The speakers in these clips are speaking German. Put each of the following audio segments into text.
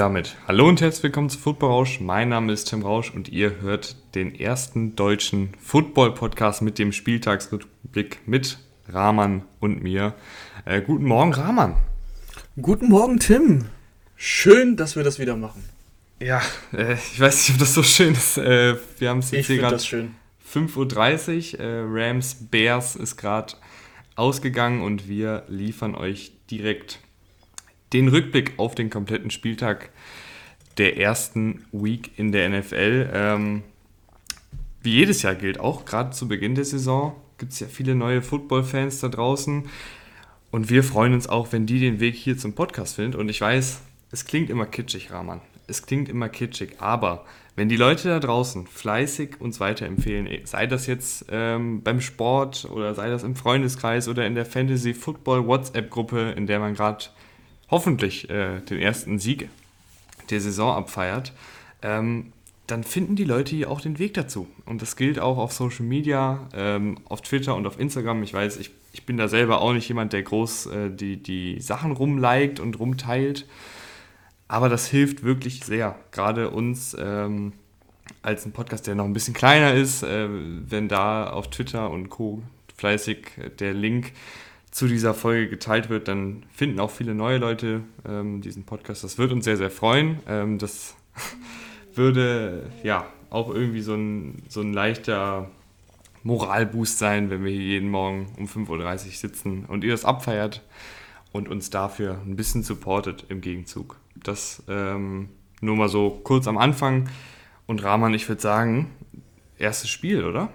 Damit hallo und herzlich willkommen zu Football Rausch. Mein Name ist Tim Rausch und ihr hört den ersten deutschen Football-Podcast mit dem Spieltagsrückblick mit Rahman und mir. Äh, guten Morgen, Rahman. Guten Morgen, Tim. Schön, dass wir das wieder machen. Ja, äh, ich weiß nicht, ob das so schön ist. Äh, wir haben es jetzt hier gerade 5.30 Uhr. Äh, Rams Bears ist gerade ausgegangen und wir liefern euch direkt den Rückblick auf den kompletten Spieltag der ersten Week in der NFL. Ähm, wie jedes Jahr gilt, auch gerade zu Beginn der Saison gibt es ja viele neue Football-Fans da draußen. Und wir freuen uns auch, wenn die den Weg hier zum Podcast finden. Und ich weiß, es klingt immer kitschig, Rahman. Es klingt immer kitschig. Aber wenn die Leute da draußen fleißig uns weiterempfehlen, sei das jetzt ähm, beim Sport oder sei das im Freundeskreis oder in der Fantasy Football WhatsApp-Gruppe, in der man gerade hoffentlich äh, den ersten Sieg der Saison abfeiert, ähm, dann finden die Leute hier auch den Weg dazu. Und das gilt auch auf Social Media, ähm, auf Twitter und auf Instagram. Ich weiß, ich, ich bin da selber auch nicht jemand, der groß äh, die, die Sachen rumliked und rumteilt. Aber das hilft wirklich sehr. Gerade uns ähm, als ein Podcast, der noch ein bisschen kleiner ist, äh, wenn da auf Twitter und Co. fleißig der Link zu dieser Folge geteilt wird, dann finden auch viele neue Leute ähm, diesen Podcast. Das wird uns sehr, sehr freuen. Ähm, das würde ja auch irgendwie so ein, so ein leichter Moralboost sein, wenn wir hier jeden Morgen um 5.30 Uhr sitzen und ihr das abfeiert und uns dafür ein bisschen supportet im Gegenzug. Das ähm, nur mal so kurz am Anfang. Und Rahman, ich würde sagen, erstes Spiel, oder?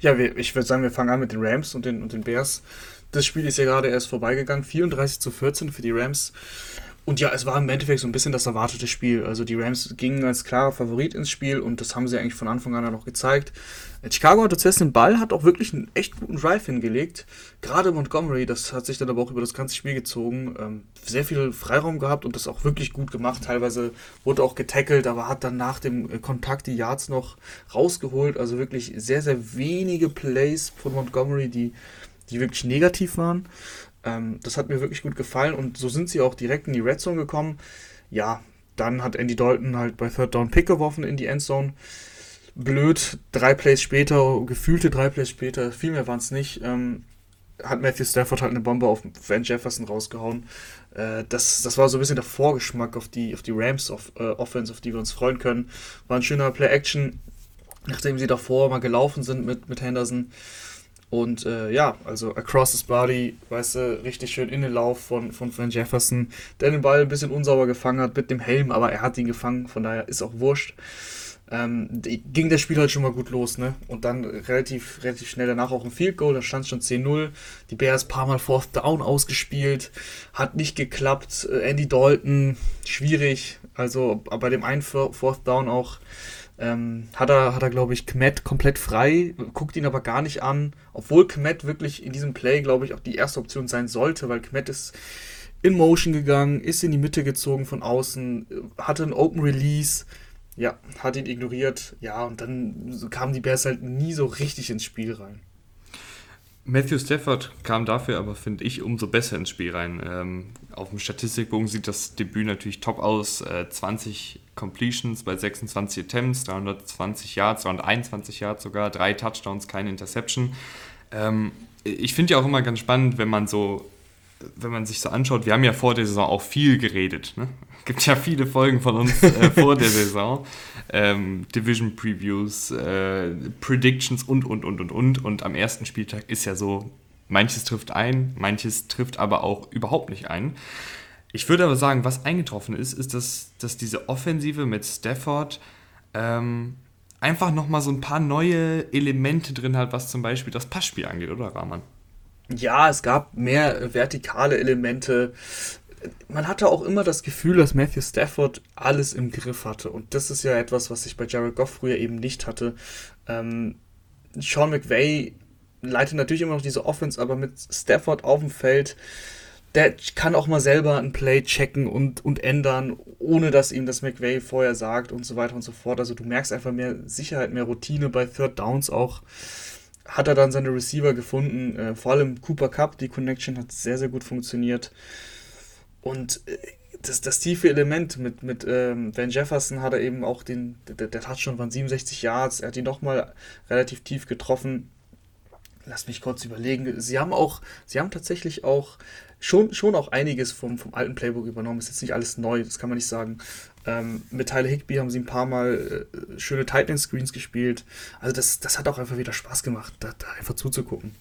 Ja, wir, ich würde sagen, wir fangen an mit den Rams und den, und den Bears. Das Spiel ist ja gerade erst vorbeigegangen. 34 zu 14 für die Rams. Und ja, es war im Endeffekt so ein bisschen das erwartete Spiel. Also die Rams gingen als klarer Favorit ins Spiel und das haben sie eigentlich von Anfang an auch gezeigt. Chicago hatte zuerst den Ball, hat auch wirklich einen echt guten Drive hingelegt. Gerade Montgomery, das hat sich dann aber auch über das ganze Spiel gezogen. Ähm, sehr viel Freiraum gehabt und das auch wirklich gut gemacht. Teilweise wurde auch getackelt, aber hat dann nach dem äh, Kontakt die Yards noch rausgeholt. Also wirklich sehr, sehr wenige Plays von Montgomery, die, die wirklich negativ waren. Ähm, das hat mir wirklich gut gefallen und so sind sie auch direkt in die Red Zone gekommen. Ja, dann hat Andy Dalton halt bei Third Down Pick geworfen in die Endzone. Blöd, drei Plays später, gefühlte drei Plays später, viel mehr waren es nicht, ähm, hat Matthew Stafford halt eine Bombe auf Van Jefferson rausgehauen. Äh, das, das war so ein bisschen der Vorgeschmack auf die, auf die Rams of, äh, Offense, auf die wir uns freuen können. War ein schöner Play-Action, nachdem sie davor mal gelaufen sind mit, mit Henderson. Und äh, ja, also across his body, weißt du, richtig schön in den Lauf von, von Van Jefferson, der den Ball ein bisschen unsauber gefangen hat mit dem Helm, aber er hat ihn gefangen, von daher ist auch wurscht. Ähm, ging das Spiel halt schon mal gut los, ne? Und dann relativ, relativ schnell danach auch ein Field Goal, da stand schon 10-0. Die Bears paar Mal Fourth Down ausgespielt, hat nicht geklappt. Äh, Andy Dalton, schwierig. Also bei dem einen Fourth Down auch ähm, hat er, hat er glaube ich, Kmet komplett frei, guckt ihn aber gar nicht an, obwohl Kmet wirklich in diesem Play, glaube ich, auch die erste Option sein sollte, weil Kmet ist in Motion gegangen, ist in die Mitte gezogen von außen, hatte einen Open Release, ja, hat ihn ignoriert, ja, und dann kamen die Bears halt nie so richtig ins Spiel rein. Matthew Stafford kam dafür aber, finde ich, umso besser ins Spiel rein. Ähm, auf dem Statistikbogen sieht das Debüt natürlich top aus. Äh, 20 Completions bei 26 Attempts, 320 Yards, 321 Yards sogar, drei Touchdowns, keine Interception. Ähm, ich finde ja auch immer ganz spannend, wenn man so, wenn man sich so anschaut, wir haben ja vor der Saison auch viel geredet. Ne? gibt ja viele Folgen von uns äh, vor der Saison. Ähm, Division Previews, äh, Predictions und, und, und, und, und. Und am ersten Spieltag ist ja so, manches trifft ein, manches trifft aber auch überhaupt nicht ein. Ich würde aber sagen, was eingetroffen ist, ist, dass, dass diese Offensive mit Stafford ähm, einfach nochmal so ein paar neue Elemente drin hat, was zum Beispiel das Passspiel angeht, oder Rahman? Ja, es gab mehr vertikale Elemente. Man hatte auch immer das Gefühl, dass Matthew Stafford alles im Griff hatte. Und das ist ja etwas, was ich bei Jared Goff früher eben nicht hatte. Ähm, Sean McVay leitet natürlich immer noch diese Offense, aber mit Stafford auf dem Feld der kann auch mal selber ein Play checken und, und ändern, ohne dass ihm das McVay vorher sagt und so weiter und so fort. Also du merkst einfach mehr Sicherheit, mehr Routine bei Third Downs auch. Hat er dann seine Receiver gefunden, äh, vor allem Cooper Cup, die Connection hat sehr, sehr gut funktioniert. Und äh, das, das tiefe Element mit, mit ähm, Van Jefferson hat er eben auch den, der, der Touchdown waren 67 Yards, er hat ihn nochmal relativ tief getroffen. Lass mich kurz überlegen. Sie haben auch, sie haben tatsächlich auch schon, schon auch einiges vom, vom alten Playbook übernommen. Ist jetzt nicht alles neu, das kann man nicht sagen. Ähm, mit Tyler Higby haben sie ein paar Mal äh, schöne Titan Screens gespielt. Also das, das hat auch einfach wieder Spaß gemacht, da, da einfach zuzugucken.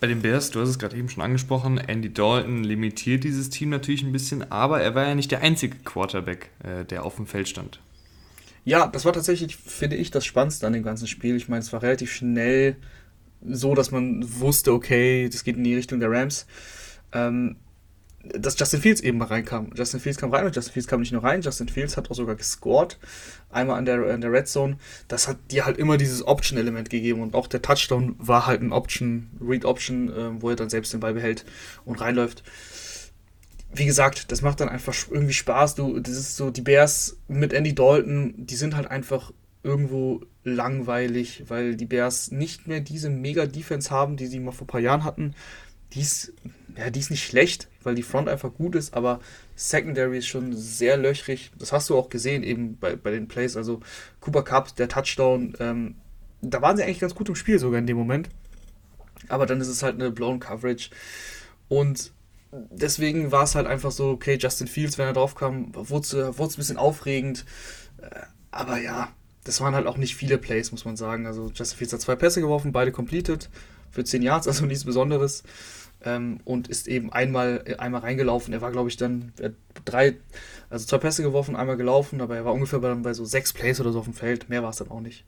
Bei den Bears, du hast es gerade eben schon angesprochen, Andy Dalton limitiert dieses Team natürlich ein bisschen, aber er war ja nicht der einzige Quarterback, äh, der auf dem Feld stand. Ja, das war tatsächlich, finde ich, das Spannendste an dem ganzen Spiel. Ich meine, es war relativ schnell so, dass man wusste, okay, das geht in die Richtung der Rams. Ähm, dass Justin Fields eben mal reinkam. Justin Fields kam rein und Justin Fields kam nicht nur rein, Justin Fields hat auch sogar gescored. Einmal an der, an der Red Zone. Das hat dir halt immer dieses Option-Element gegeben und auch der Touchdown war halt ein Option, Read-Option, äh, wo er dann selbst den Ball behält und reinläuft. Wie gesagt, das macht dann einfach irgendwie Spaß. Du, das ist so, die Bears mit Andy Dalton, die sind halt einfach irgendwo langweilig, weil die Bears nicht mehr diese Mega-Defense haben, die sie mal vor ein paar Jahren hatten. Die ist, ja, die ist nicht schlecht, weil die Front einfach gut ist, aber Secondary ist schon sehr löchrig. Das hast du auch gesehen eben bei, bei den Plays. Also Cooper Cup, der Touchdown, ähm, da waren sie eigentlich ganz gut im Spiel sogar in dem Moment. Aber dann ist es halt eine blown Coverage. Und deswegen war es halt einfach so, okay, Justin Fields, wenn er drauf kam, wurde es ein bisschen aufregend. Äh, aber ja, das waren halt auch nicht viele Plays, muss man sagen. Also Justin Fields hat zwei Pässe geworfen, beide completed für 10 Yards, also nichts Besonderes ähm, und ist eben einmal, äh, einmal reingelaufen. Er war, glaube ich, dann drei, also zwei Pässe geworfen, einmal gelaufen, aber er war ungefähr bei, bei so sechs Plays oder so auf dem Feld. Mehr war es dann auch nicht.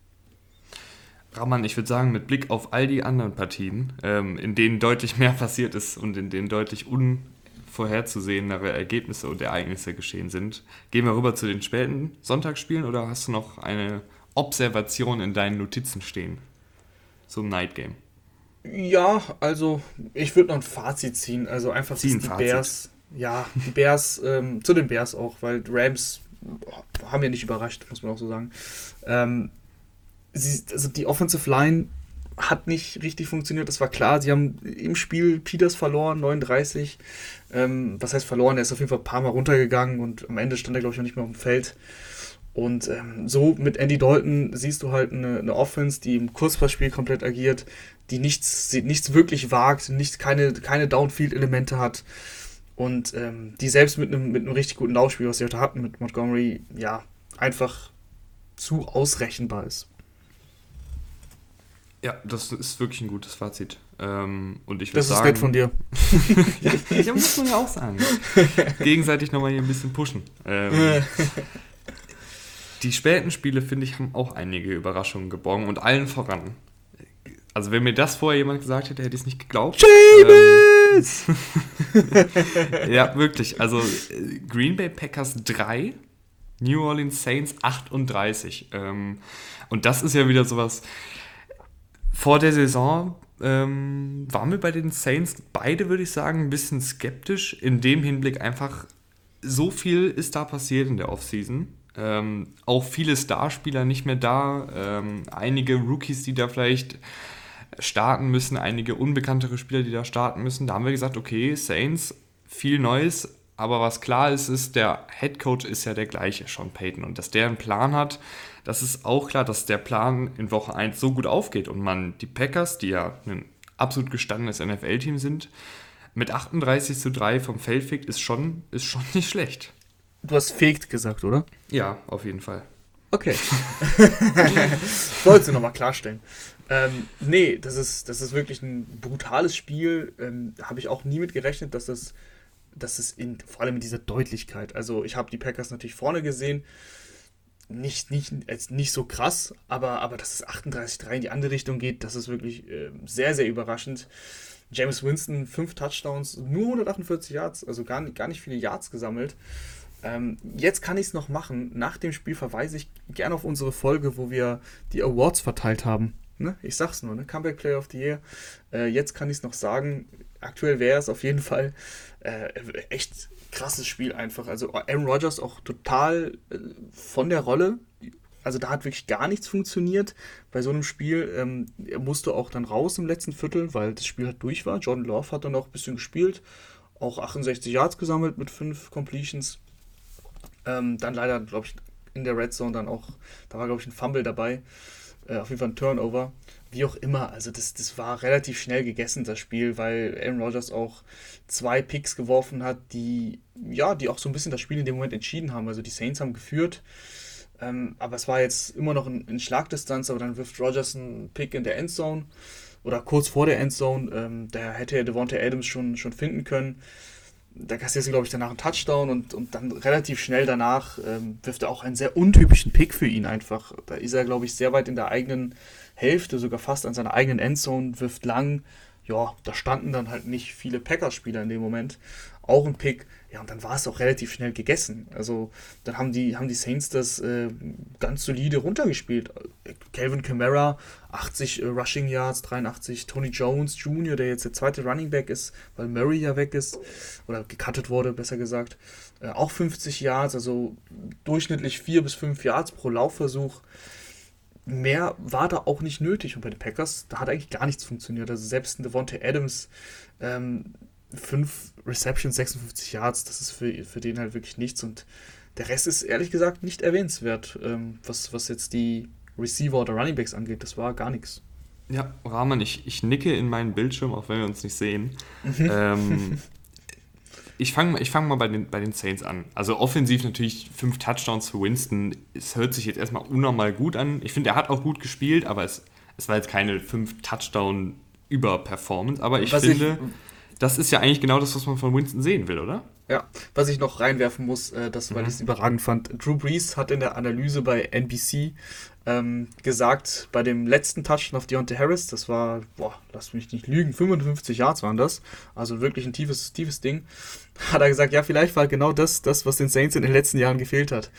Raman, ich würde sagen, mit Blick auf all die anderen Partien, ähm, in denen deutlich mehr passiert ist und in denen deutlich unvorherzusehendere Ergebnisse und Ereignisse geschehen sind, gehen wir rüber zu den späten Sonntagsspielen oder hast du noch eine Observation in deinen Notizen stehen zum Night Game? Ja, also ich würde noch ein Fazit ziehen. Also einfach Ziehen die Fazit. Bears. Ja, die Bears, ähm, zu den Bears auch, weil Rams haben ja nicht überrascht, muss man auch so sagen. Ähm, sie, also die Offensive Line hat nicht richtig funktioniert, das war klar. Sie haben im Spiel Peters verloren, 39. Ähm, was heißt verloren? Er ist auf jeden Fall ein paar Mal runtergegangen und am Ende stand er, glaube ich, auch nicht mehr auf dem Feld. Und ähm, so mit Andy Dalton siehst du halt eine, eine Offense, die im Kurzpassspiel komplett agiert, die nichts, nichts wirklich wagt, nicht, keine, keine Downfield-Elemente hat und ähm, die selbst mit einem, mit einem richtig guten Laufspiel, was sie heute hatten mit Montgomery, ja, einfach zu ausrechenbar ist. Ja, das ist wirklich ein gutes Fazit. Ähm, und ich das ist sagen, nett von dir. ja, das muss man ja auch sagen. Gegenseitig nochmal hier ein bisschen pushen. Ähm, die späten Spiele, finde ich, haben auch einige Überraschungen geborgen und allen voran also wenn mir das vorher jemand gesagt hätte, hätte ich es nicht geglaubt. James! Ähm, ja, wirklich. Also Green Bay Packers 3, New Orleans Saints 38. Ähm, und das ist ja wieder sowas. Vor der Saison ähm, waren wir bei den Saints beide, würde ich sagen, ein bisschen skeptisch. In dem Hinblick einfach, so viel ist da passiert in der Offseason. Ähm, auch viele Starspieler nicht mehr da. Ähm, einige Rookies, die da vielleicht starten müssen, einige unbekanntere Spieler, die da starten müssen. Da haben wir gesagt, okay, Saints, viel Neues, aber was klar ist, ist, der Head Coach ist ja der gleiche, Sean Payton. Und dass der einen Plan hat, das ist auch klar, dass der Plan in Woche 1 so gut aufgeht und man die Packers, die ja ein absolut gestandenes NFL-Team sind, mit 38 zu 3 vom Feld fegt, ist schon, ist schon nicht schlecht. Du hast fegt gesagt, oder? Ja, auf jeden Fall. Okay. Wolltest du nochmal klarstellen. Ähm, nee, das ist, das ist wirklich ein brutales Spiel. Ähm, habe ich auch nie mit gerechnet, dass das, dass es in, vor allem in dieser Deutlichkeit. Also ich habe die Packers natürlich vorne gesehen. Nicht, nicht, nicht so krass, aber, aber dass es 38-3 in die andere Richtung geht, das ist wirklich äh, sehr, sehr überraschend. James Winston, fünf Touchdowns, nur 148 Yards, also gar nicht, gar nicht viele Yards gesammelt. Ähm, jetzt kann ich es noch machen. Nach dem Spiel verweise ich gerne auf unsere Folge, wo wir die Awards verteilt haben. Ne? Ich sag's nur, ne? Comeback Player of the Year. Äh, jetzt kann ich es noch sagen. Aktuell wäre es auf jeden Fall äh, echt krasses Spiel einfach. Also Aaron Rodgers auch total äh, von der Rolle. Also da hat wirklich gar nichts funktioniert bei so einem Spiel. Ähm, er musste auch dann raus im letzten Viertel, weil das Spiel halt durch war. Jordan Love hat dann auch ein bisschen gespielt. auch 68 Yards gesammelt mit fünf Completions. Ähm, dann leider, glaube ich, in der Red Zone dann auch, da war, glaube ich, ein Fumble dabei. Äh, auf jeden Fall ein Turnover. Wie auch immer, also das, das war relativ schnell gegessen, das Spiel, weil Aaron Rodgers auch zwei Picks geworfen hat, die, ja, die auch so ein bisschen das Spiel in dem Moment entschieden haben. Also die Saints haben geführt, ähm, aber es war jetzt immer noch in, in, Schlagdistanz, aber dann wirft Rodgers einen Pick in der Endzone oder kurz vor der Endzone. Ähm, da hätte er Devontae Adams schon, schon finden können da kassiert sie, glaube ich, danach einen Touchdown und, und dann relativ schnell danach ähm, wirft er auch einen sehr untypischen Pick für ihn einfach. Da ist er, glaube ich, sehr weit in der eigenen Hälfte, sogar fast an seiner eigenen Endzone, wirft lang. Ja, da standen dann halt nicht viele Packers-Spieler in dem Moment. Auch ein Pick, ja, und dann war es auch relativ schnell gegessen. Also dann haben die, haben die Saints das äh, ganz solide runtergespielt. Calvin Kamara, 80 äh, Rushing Yards, 83. Tony Jones Jr., der jetzt der zweite Running Back ist, weil Murray ja weg ist, oder gecuttet wurde, besser gesagt, äh, auch 50 Yards, also durchschnittlich 4 bis 5 Yards pro Laufversuch. Mehr war da auch nicht nötig. Und bei den Packers, da hat eigentlich gar nichts funktioniert. Also selbst ein Devontae Adams, ähm, fünf Receptions, 56 Yards, das ist für, für den halt wirklich nichts. Und der Rest ist ehrlich gesagt nicht erwähnenswert, ähm, was, was jetzt die Receiver oder Running Backs angeht. Das war gar nichts. Ja, Rahman, ich, ich nicke in meinen Bildschirm, auch wenn wir uns nicht sehen. Mhm. Ähm, ich fange ich fang mal bei den, bei den Saints an. Also offensiv natürlich fünf Touchdowns für Winston. Es hört sich jetzt erstmal unnormal gut an. Ich finde, er hat auch gut gespielt, aber es, es war jetzt keine fünf Touchdown über Performance. Aber ich was finde, ich, das ist ja eigentlich genau das, was man von Winston sehen will, oder? Ja, was ich noch reinwerfen muss, äh, das, weil mhm. ich es überragend fand. Drew Brees hat in der Analyse bei NBC ähm, gesagt, bei dem letzten Touchdown auf Deontay Harris, das war, boah, lass mich nicht lügen, 55 Yards waren das, also wirklich ein tiefes, tiefes Ding, hat er gesagt, ja, vielleicht war genau das, das, was den Saints in den letzten Jahren gefehlt hat.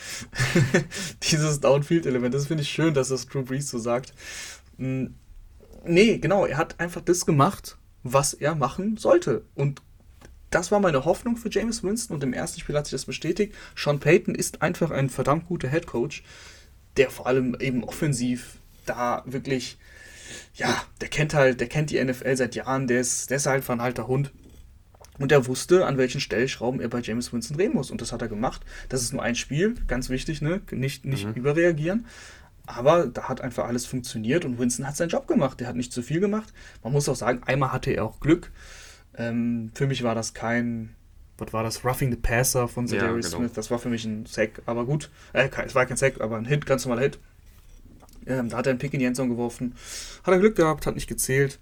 Dieses Downfield-Element, das finde ich schön, dass das Drew Brees so sagt. Hm, nee, genau, er hat einfach das gemacht, was er machen sollte. Und das war meine Hoffnung für James Winston und im ersten Spiel hat sich das bestätigt. Sean Payton ist einfach ein verdammt guter Head Coach, der vor allem eben offensiv da wirklich, ja, der kennt halt, der kennt die NFL seit Jahren, der ist, der ist halt ein alter Hund. Und er wusste, an welchen Stellschrauben er bei James Winston drehen muss. Und das hat er gemacht. Das ist nur ein Spiel, ganz wichtig, ne? Nicht, nicht mhm. überreagieren. Aber da hat einfach alles funktioniert und Winston hat seinen Job gemacht. Der hat nicht zu viel gemacht. Man muss auch sagen, einmal hatte er auch Glück. Ähm, für mich war das kein, was war das? Roughing the Passer von ja, genau. Smith. Das war für mich ein Sack, aber gut. Äh, es war kein Sack, aber ein Hit, ganz normaler Hit. Ähm, da hat er einen Pick in die Endzone geworfen. Hat er Glück gehabt, hat nicht gezählt.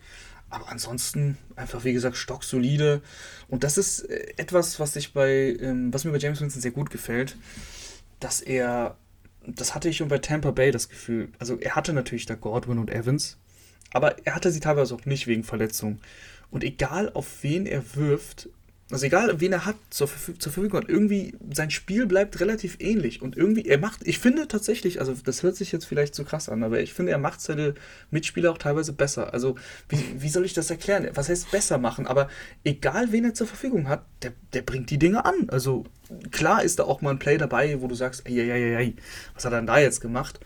Aber ansonsten einfach, wie gesagt, stocksolide. Und das ist äh, etwas, was ich bei, ähm, was mir bei James Winston sehr gut gefällt, dass er das hatte ich schon bei Tampa Bay das Gefühl. Also er hatte natürlich da Godwin und Evans, aber er hatte sie teilweise auch nicht wegen Verletzung. Und egal auf wen er wirft, also egal, wen er hat zur, zur Verfügung hat, irgendwie sein Spiel bleibt relativ ähnlich. Und irgendwie, er macht, ich finde tatsächlich, also das hört sich jetzt vielleicht zu krass an, aber ich finde, er macht seine Mitspieler auch teilweise besser. Also, wie, wie soll ich das erklären? Was heißt besser machen? Aber egal, wen er zur Verfügung hat, der, der bringt die Dinge an. Also, klar ist da auch mal ein Play dabei, wo du sagst, ey, ey, ey, was hat er denn da jetzt gemacht?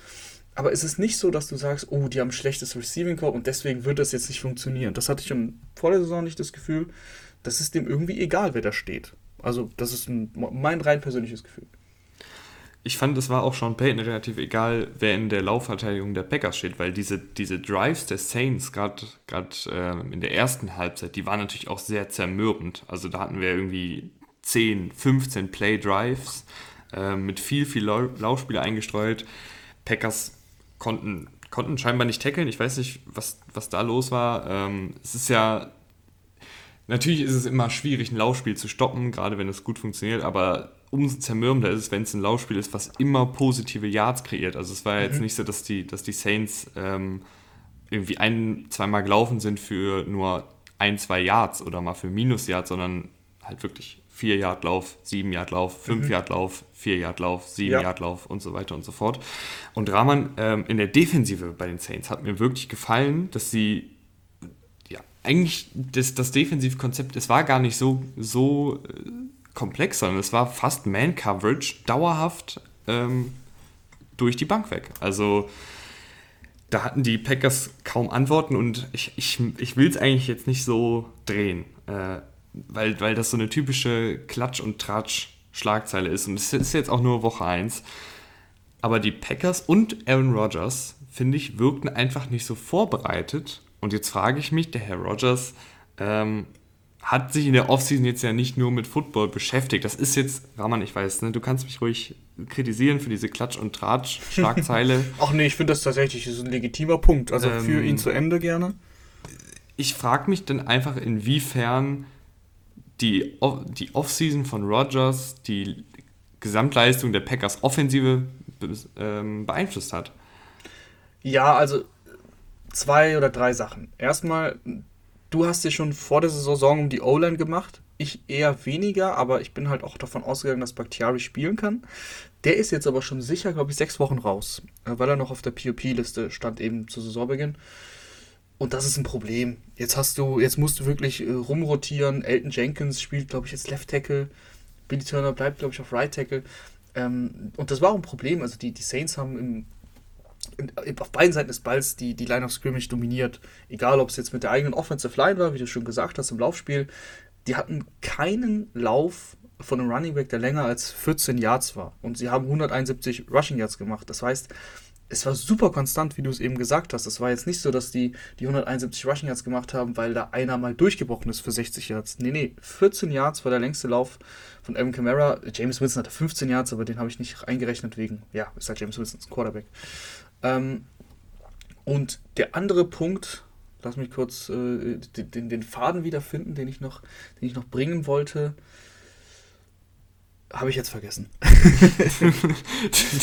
Aber es ist nicht so, dass du sagst, oh, die haben ein schlechtes Receiving Core und deswegen wird das jetzt nicht funktionieren. Das hatte ich schon vor der Saison nicht das Gefühl das ist dem irgendwie egal, wer da steht. Also, das ist ein, mein rein persönliches Gefühl. Ich fand, es war auch Sean Payton relativ egal, wer in der Laufverteidigung der Packers steht, weil diese, diese Drives der Saints, gerade äh, in der ersten Halbzeit, die waren natürlich auch sehr zermürbend. Also da hatten wir irgendwie 10, 15 Play-Drives äh, mit viel, viel Laufspieler eingestreut. Packers konnten, konnten scheinbar nicht tackeln. Ich weiß nicht, was, was da los war. Ähm, es ist ja Natürlich ist es immer schwierig, ein Laufspiel zu stoppen, gerade wenn es gut funktioniert, aber umso zermürbender ist es, wenn es ein Laufspiel ist, was immer positive Yards kreiert. Also es war mhm. jetzt nicht so, dass die, dass die Saints ähm, irgendwie ein, zweimal gelaufen sind für nur ein, zwei Yards oder mal für Minus-Yards, sondern halt wirklich 4 Yard Lauf, 7 Yard Lauf, 5 mhm. Yard Lauf, 4 Yard Lauf, 7 ja. Yard Lauf und so weiter und so fort. Und Rahman ähm, in der Defensive bei den Saints hat mir wirklich gefallen, dass sie eigentlich das, das Defensivkonzept, es war gar nicht so, so äh, komplex, sondern es war fast Man-Coverage dauerhaft ähm, durch die Bank weg. Also da hatten die Packers kaum Antworten und ich, ich, ich will es eigentlich jetzt nicht so drehen. Äh, weil, weil das so eine typische Klatsch- und Tratsch-Schlagzeile ist. Und es ist jetzt auch nur Woche 1. Aber die Packers und Aaron Rodgers, finde ich, wirkten einfach nicht so vorbereitet. Und jetzt frage ich mich, der Herr Rodgers ähm, hat sich in der Offseason jetzt ja nicht nur mit Football beschäftigt. Das ist jetzt, Raman, ich weiß, ne, du kannst mich ruhig kritisieren für diese Klatsch- und Tratsch-Schlagzeile. Ach nee, ich finde das tatsächlich ein legitimer Punkt. Also ähm, für ihn zu Ende gerne. Ich frage mich dann einfach, inwiefern die, die Offseason von Rodgers die Gesamtleistung der Packers Offensive ähm, beeinflusst hat. Ja, also zwei oder drei Sachen. Erstmal, du hast dir schon vor der Saison um die O-Line gemacht. Ich eher weniger, aber ich bin halt auch davon ausgegangen, dass Bakhtiari spielen kann. Der ist jetzt aber schon sicher, glaube ich, sechs Wochen raus, äh, weil er noch auf der POP-Liste stand eben zu Saisonbeginn. Und das ist ein Problem. Jetzt hast du, jetzt musst du wirklich äh, rumrotieren. Elton Jenkins spielt, glaube ich, jetzt Left Tackle. Billy Turner bleibt, glaube ich, auf Right Tackle. Ähm, und das war auch ein Problem. Also die, die Saints haben im, in, auf beiden Seiten des Balls die, die Line of Scrimmage dominiert. Egal, ob es jetzt mit der eigenen Offensive Line war, wie du schon gesagt hast, im Laufspiel. Die hatten keinen Lauf von einem Running Back, der länger als 14 Yards war. Und sie haben 171 Rushing Yards gemacht. Das heißt, es war super konstant, wie du es eben gesagt hast. Es war jetzt nicht so, dass die die 171 Rushing Yards gemacht haben, weil da einer mal durchgebrochen ist für 60 Yards. Nee, nee, 14 Yards war der längste Lauf von Evan Kamara. James Winston hatte 15 Yards, aber den habe ich nicht eingerechnet wegen, ja, ist halt James Winston, Quarterback. Ähm, und der andere Punkt, lass mich kurz äh, den, den Faden wiederfinden, den ich noch, den ich noch bringen wollte. Habe ich jetzt vergessen.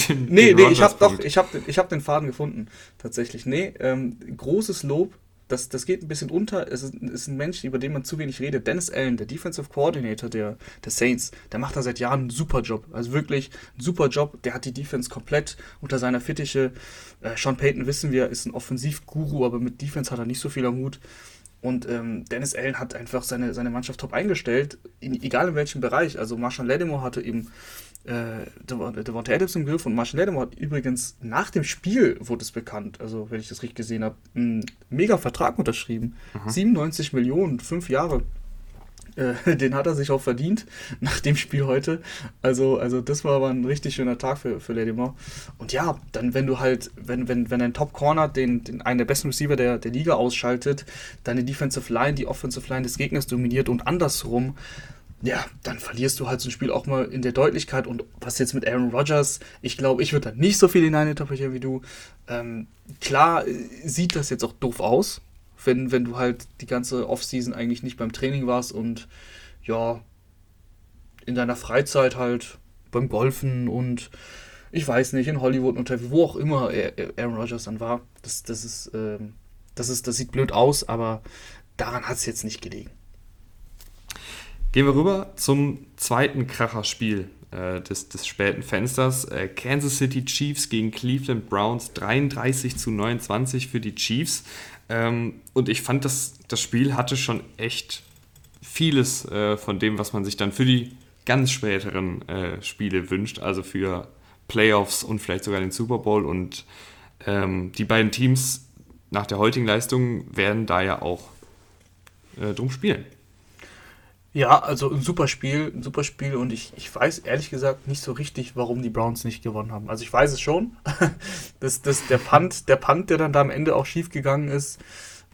den, nee, den nee, ich habe doch, ich habe ich hab den Faden gefunden, tatsächlich. Nee, ähm, großes Lob das, das geht ein bisschen unter. Es ist, ist, ein Mensch, über den man zu wenig redet. Dennis Allen, der Defensive Coordinator der, der Saints, der macht da seit Jahren einen super Job. Also wirklich einen super Job. Der hat die Defense komplett unter seiner Fittiche. Äh, Sean Payton, wissen wir, ist ein Offensivguru, aber mit Defense hat er nicht so viel am Hut. Und ähm, Dennis Allen hat einfach seine, seine Mannschaft top eingestellt, in, egal in welchem Bereich. Also Marshall Lattimore hatte eben äh, Devonta Adams im Griff und Marshall Lattimore hat übrigens nach dem Spiel, wurde es bekannt, also wenn ich das richtig gesehen habe, einen mega Vertrag unterschrieben. Aha. 97 Millionen, fünf Jahre. Äh, den hat er sich auch verdient nach dem Spiel heute. Also, also das war aber ein richtig schöner Tag für, für Lattimore. Und ja, dann wenn du halt, wenn, wenn, wenn ein Top Corner den, den einen der besten Receiver der, der Liga ausschaltet, deine Defensive Line, die Offensive Line des Gegners dominiert und andersrum, ja, dann verlierst du halt so ein Spiel auch mal in der Deutlichkeit. Und was jetzt mit Aaron Rodgers, ich glaube, ich würde da nicht so viel hineininterpretieren wie du. Ähm, klar äh, sieht das jetzt auch doof aus, wenn, wenn du halt die ganze Offseason eigentlich nicht beim Training warst und ja, in deiner Freizeit halt beim Golfen und ich weiß nicht, in Hollywood und wo auch immer Aaron Rodgers dann war. Das, das ist, ähm, das ist, das sieht blöd aus, aber daran hat es jetzt nicht gelegen. Gehen wir rüber zum zweiten Kracherspiel äh, des, des späten Fensters. Äh, Kansas City Chiefs gegen Cleveland Browns 33 zu 29 für die Chiefs. Ähm, und ich fand, das, das Spiel hatte schon echt vieles äh, von dem, was man sich dann für die ganz späteren äh, Spiele wünscht, also für Playoffs und vielleicht sogar den Super Bowl. Und ähm, die beiden Teams nach der heutigen Leistung werden da ja auch äh, drum spielen. Ja, also ein super Spiel, ein super Spiel und ich, ich weiß ehrlich gesagt nicht so richtig, warum die Browns nicht gewonnen haben. Also ich weiß es schon. das, das, der Punt, der Punt, der dann da am Ende auch schief gegangen ist.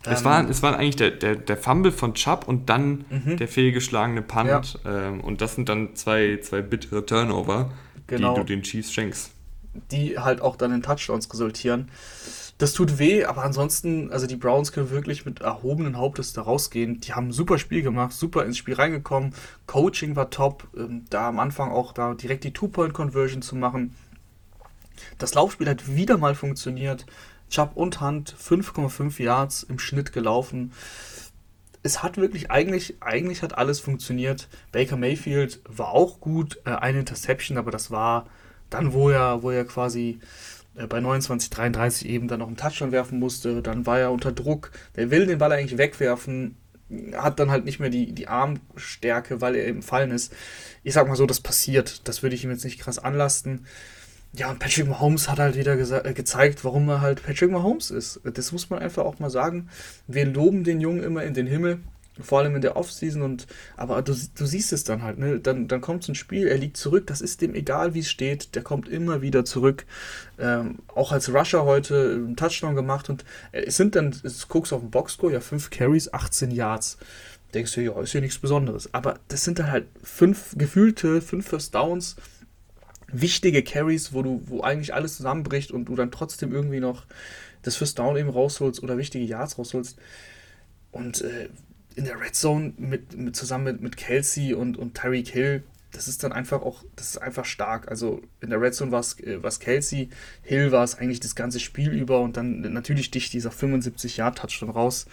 Es, ähm, war, es war eigentlich der, der, der Fumble von Chubb und dann mhm. der fehlgeschlagene Punt. Ja. Ähm, und das sind dann zwei, zwei bittere Turnover, genau. die du den Chiefs schenkst. Die halt auch dann in Touchdowns resultieren das tut weh, aber ansonsten, also die Browns können wirklich mit erhobenen Hauptes da rausgehen. Die haben ein super Spiel gemacht, super ins Spiel reingekommen. Coaching war top, ähm, da am Anfang auch da direkt die Two-Point-Conversion zu machen. Das Laufspiel hat wieder mal funktioniert. Chubb und Hand 5,5 Yards im Schnitt gelaufen. Es hat wirklich, eigentlich, eigentlich hat alles funktioniert. Baker Mayfield war auch gut, äh, eine Interception, aber das war dann, wo er, wo er quasi bei 29, 33 eben dann noch einen Touchdown werfen musste. Dann war er unter Druck. Der will den Ball eigentlich wegwerfen, hat dann halt nicht mehr die, die Armstärke, weil er eben fallen ist. Ich sag mal so, das passiert. Das würde ich ihm jetzt nicht krass anlasten. Ja, und Patrick Mahomes hat halt wieder äh, gezeigt, warum er halt Patrick Mahomes ist. Das muss man einfach auch mal sagen. Wir loben den Jungen immer in den Himmel Vor allem in der Offseason und aber du, du siehst es dann halt, ne? Dann, dann kommt ein Spiel, er liegt zurück, das ist dem egal, wie es steht, der kommt immer wieder zurück. Ähm, auch als Rusher heute einen Touchdown gemacht und es sind dann, es guckst auf den Boxscore, ja, 5 Carries, 18 Yards. Denkst du, ja, ist ja nichts Besonderes. Aber das sind dann halt fünf gefühlte, fünf First Downs, wichtige Carries, wo du, wo eigentlich alles zusammenbricht und du dann trotzdem irgendwie noch das First Down eben rausholst oder wichtige Yards rausholst. Und äh, in der Red Zone mit, mit zusammen mit, mit Kelsey und, und Tyreek Hill, das ist dann einfach auch, das ist einfach stark. Also in der Red Zone war es äh, Kelsey, Hill war es eigentlich das ganze Spiel über und dann natürlich sticht dieser 75-Yard-Touchdown raus.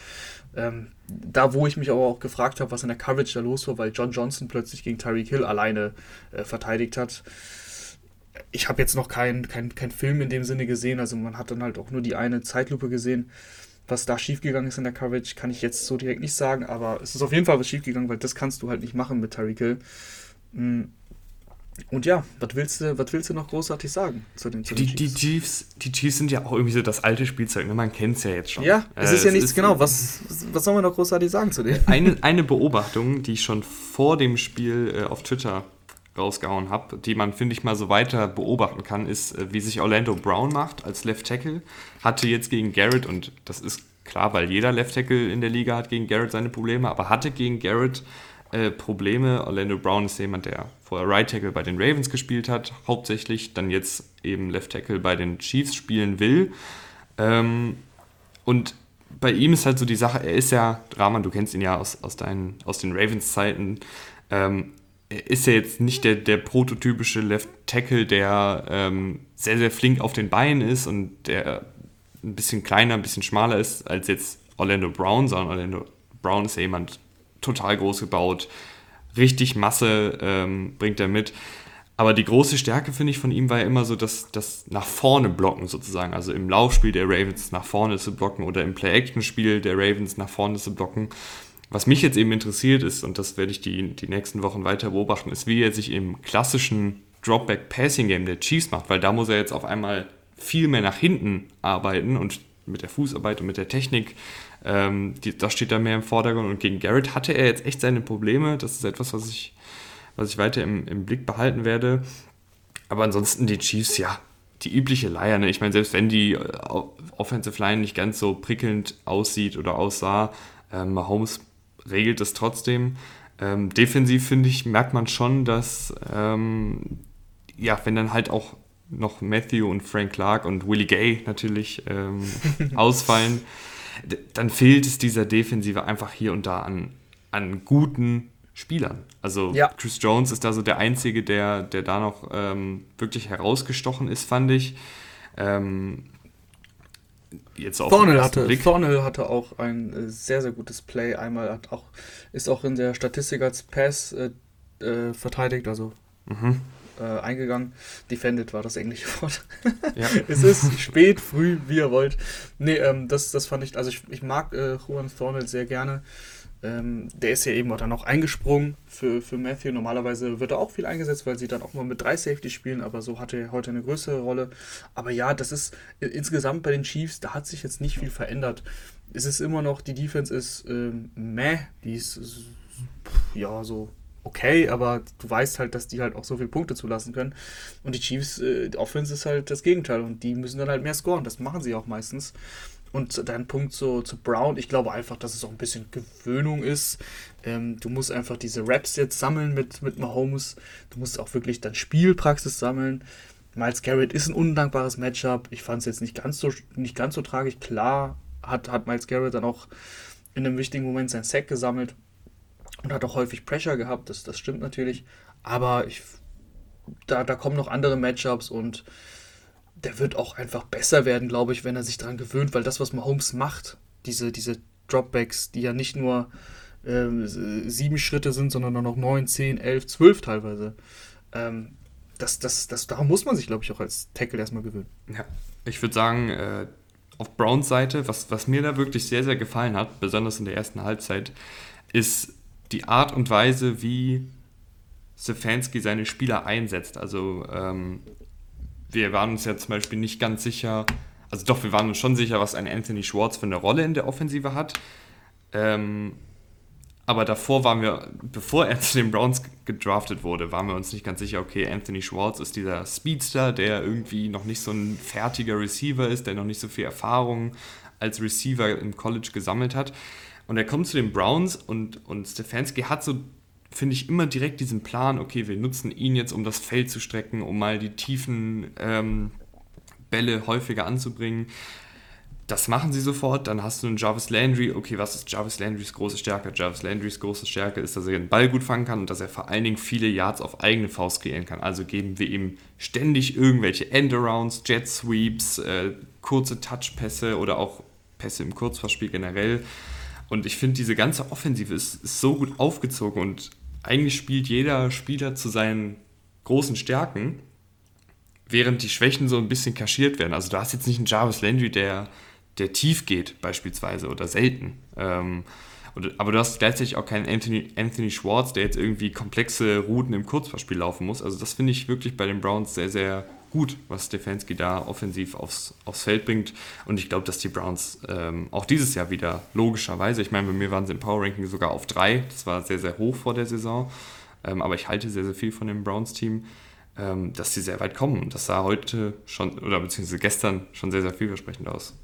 Ähm, da, wo ich mich aber auch gefragt habe, was in der Coverage da los war, weil John Johnson plötzlich gegen Tyreek Hill alleine äh, verteidigt hat ich habe jetzt noch keinen kein, kein Film in dem Sinne gesehen, also man hat dann halt auch nur die eine Zeitlupe gesehen. Was da schiefgegangen ist in der Coverage, kann ich jetzt so direkt nicht sagen, aber es ist auf jeden Fall was schiefgegangen, weil das kannst du halt nicht machen mit Tyreek Hill. Mm. Und ja, was willst du, was willst du noch großartig sagen zu den, zu den die, Chiefs? Die Chiefs? Die Chiefs sind ja auch irgendwie so das alte Spielzeug, ne? man kennt es ja jetzt schon. Ja, es äh, ist ja nichts, genau, was, was soll man noch großartig sagen zu denen? Eine, eine Beobachtung, die ich schon vor dem Spiel äh, auf Twitter rausgehauen habe, die man, finde ich, mal so weiter beobachten kann, ist, äh, wie sich Orlando Brown macht als Left Tackle. Hatte jetzt gegen Garrett, und das ist klar, weil jeder Left Tackle in der Liga hat gegen Garrett seine Probleme, aber hatte gegen Garrett äh, Probleme. Orlando Brown ist jemand, der vorher Right Tackle bei den Ravens gespielt hat, hauptsächlich, dann jetzt eben Left Tackle bei den Chiefs spielen will. Ähm, und bei ihm ist halt so die Sache, er ist ja, Rahman, du kennst ihn ja aus, aus, deinen, aus den Ravens-Zeiten, ähm, ist er jetzt nicht der, der prototypische Left Tackle, der ähm, sehr, sehr flink auf den Beinen ist und der ein bisschen kleiner, ein bisschen schmaler ist als jetzt Orlando Brown, sondern Orlando Brown ist ja jemand total groß gebaut, richtig Masse ähm, bringt er mit. Aber die große Stärke, finde ich, von ihm war ja immer so, dass das nach vorne blocken sozusagen. Also im Laufspiel der Ravens nach vorne zu blocken oder im Play-Action-Spiel der Ravens nach vorne zu blocken. Was mich jetzt eben interessiert ist, und das werde ich die, die nächsten Wochen weiter beobachten, ist, wie er sich im klassischen Dropback-Passing-Game der Chiefs macht, weil da muss er jetzt auf einmal viel mehr nach hinten arbeiten und mit der Fußarbeit und mit der Technik, ähm, die, das steht da mehr im Vordergrund. Und gegen Garrett hatte er jetzt echt seine Probleme. Das ist etwas, was ich, was ich weiter im, im Blick behalten werde. Aber ansonsten die Chiefs, ja, die übliche Leier. Ne? Ich meine, selbst wenn die äh, Offensive Line nicht ganz so prickelnd aussieht oder aussah, äh, Mahomes regelt es trotzdem. Ähm, defensiv finde ich, merkt man schon, dass, ähm, ja, wenn dann halt auch noch Matthew und Frank Clark und Willie Gay natürlich ähm, ausfallen, dann fehlt es dieser Defensive einfach hier und da an, an guten Spielern. Also ja. Chris Jones ist da so der Einzige, der, der da noch ähm, wirklich herausgestochen ist, fand ich. Ähm, jetzt auf Thornhill hatte, Blick. Thornhill hatte auch ein äh, sehr, sehr gutes Play. Einmal hat auch, ist auch in der Statistik als Pass äh, äh, verteidigt, also mhm. Äh, eingegangen. Defended war das englische Wort. Ja. es ist spät, früh, wie ihr wollt. Nee, ähm, das, das fand ich, also ich, ich mag äh, Juan Thornhill sehr gerne. Ähm, der ist ja eben auch dann auch eingesprungen für, für Matthew. Normalerweise wird er auch viel eingesetzt, weil sie dann auch mal mit drei Safety spielen, aber so hatte er heute eine größere Rolle. Aber ja, das ist insgesamt bei den Chiefs, da hat sich jetzt nicht viel verändert. Es ist immer noch, die Defense ist ähm, meh, die ist ja so okay, aber du weißt halt, dass die halt auch so viele Punkte zulassen können. Und die Chiefs, äh, Offense ist halt das Gegenteil und die müssen dann halt mehr scoren. Das machen sie auch meistens. Und dein Punkt so, zu Brown, ich glaube einfach, dass es auch ein bisschen Gewöhnung ist. Ähm, du musst einfach diese Raps jetzt sammeln mit, mit Mahomes. Du musst auch wirklich dann Spielpraxis sammeln. Miles Garrett ist ein undankbares Matchup. Ich fand es jetzt nicht ganz so, nicht ganz so tragisch. Klar hat, hat Miles Garrett dann auch in einem wichtigen Moment sein Sack gesammelt und hat auch häufig Pressure gehabt. Das, das stimmt natürlich. Aber ich, da, da kommen noch andere Matchups und der wird auch einfach besser werden, glaube ich, wenn er sich daran gewöhnt, weil das, was Mahomes macht, diese, diese Dropbacks, die ja nicht nur äh, sieben Schritte sind, sondern auch noch neun, zehn, elf, zwölf teilweise. Ähm, das, das, das, daran muss man sich, glaube ich, auch als Tackle erstmal gewöhnen. Ja, ich würde sagen, äh, auf Browns Seite, was, was mir da wirklich sehr, sehr gefallen hat, besonders in der ersten Halbzeit, ist die Art und Weise, wie Stefanski seine Spieler einsetzt. Also ähm, wir waren uns ja zum Beispiel nicht ganz sicher, also doch, wir waren uns schon sicher, was ein Anthony Schwartz für eine Rolle in der Offensive hat. Ähm, aber davor waren wir, bevor er zu den Browns gedraftet wurde, waren wir uns nicht ganz sicher, okay, Anthony Schwartz ist dieser Speedster, der irgendwie noch nicht so ein fertiger Receiver ist, der noch nicht so viel Erfahrung als Receiver im College gesammelt hat. Und er kommt zu den Browns und, und Stefanski hat so, finde ich, immer direkt diesen Plan, okay, wir nutzen ihn jetzt, um das Feld zu strecken, um mal die tiefen ähm, Bälle häufiger anzubringen. Das machen sie sofort. Dann hast du einen Jarvis Landry. Okay, was ist Jarvis Landrys große Stärke? Jarvis Landrys große Stärke ist, dass er den Ball gut fangen kann und dass er vor allen Dingen viele Yards auf eigene Faust kreieren kann. Also geben wir ihm ständig irgendwelche Endarounds, Jet Sweeps, äh, kurze Touchpässe oder auch Pässe im Kurzpassspiel generell. Und ich finde, diese ganze Offensive ist, ist so gut aufgezogen und eigentlich spielt jeder Spieler zu seinen großen Stärken, während die Schwächen so ein bisschen kaschiert werden. Also du hast jetzt nicht einen Jarvis Landry, der der tief geht, beispielsweise, oder selten. Ähm, aber du hast gleichzeitig auch keinen Anthony, Anthony Schwartz, der jetzt irgendwie komplexe Routen im Kurzpassspiel laufen muss. Also das finde ich wirklich bei den Browns sehr, sehr gut, was Stefanski da offensiv aufs, aufs Feld bringt. Und ich glaube, dass die Browns ähm, auch dieses Jahr wieder logischerweise, ich meine, bei mir waren sie im Power Ranking sogar auf drei. Das war sehr, sehr hoch vor der Saison. Ähm, aber ich halte sehr, sehr viel von dem Browns-Team, ähm, dass sie sehr weit kommen. Das sah heute schon, oder beziehungsweise gestern schon sehr, sehr vielversprechend aus.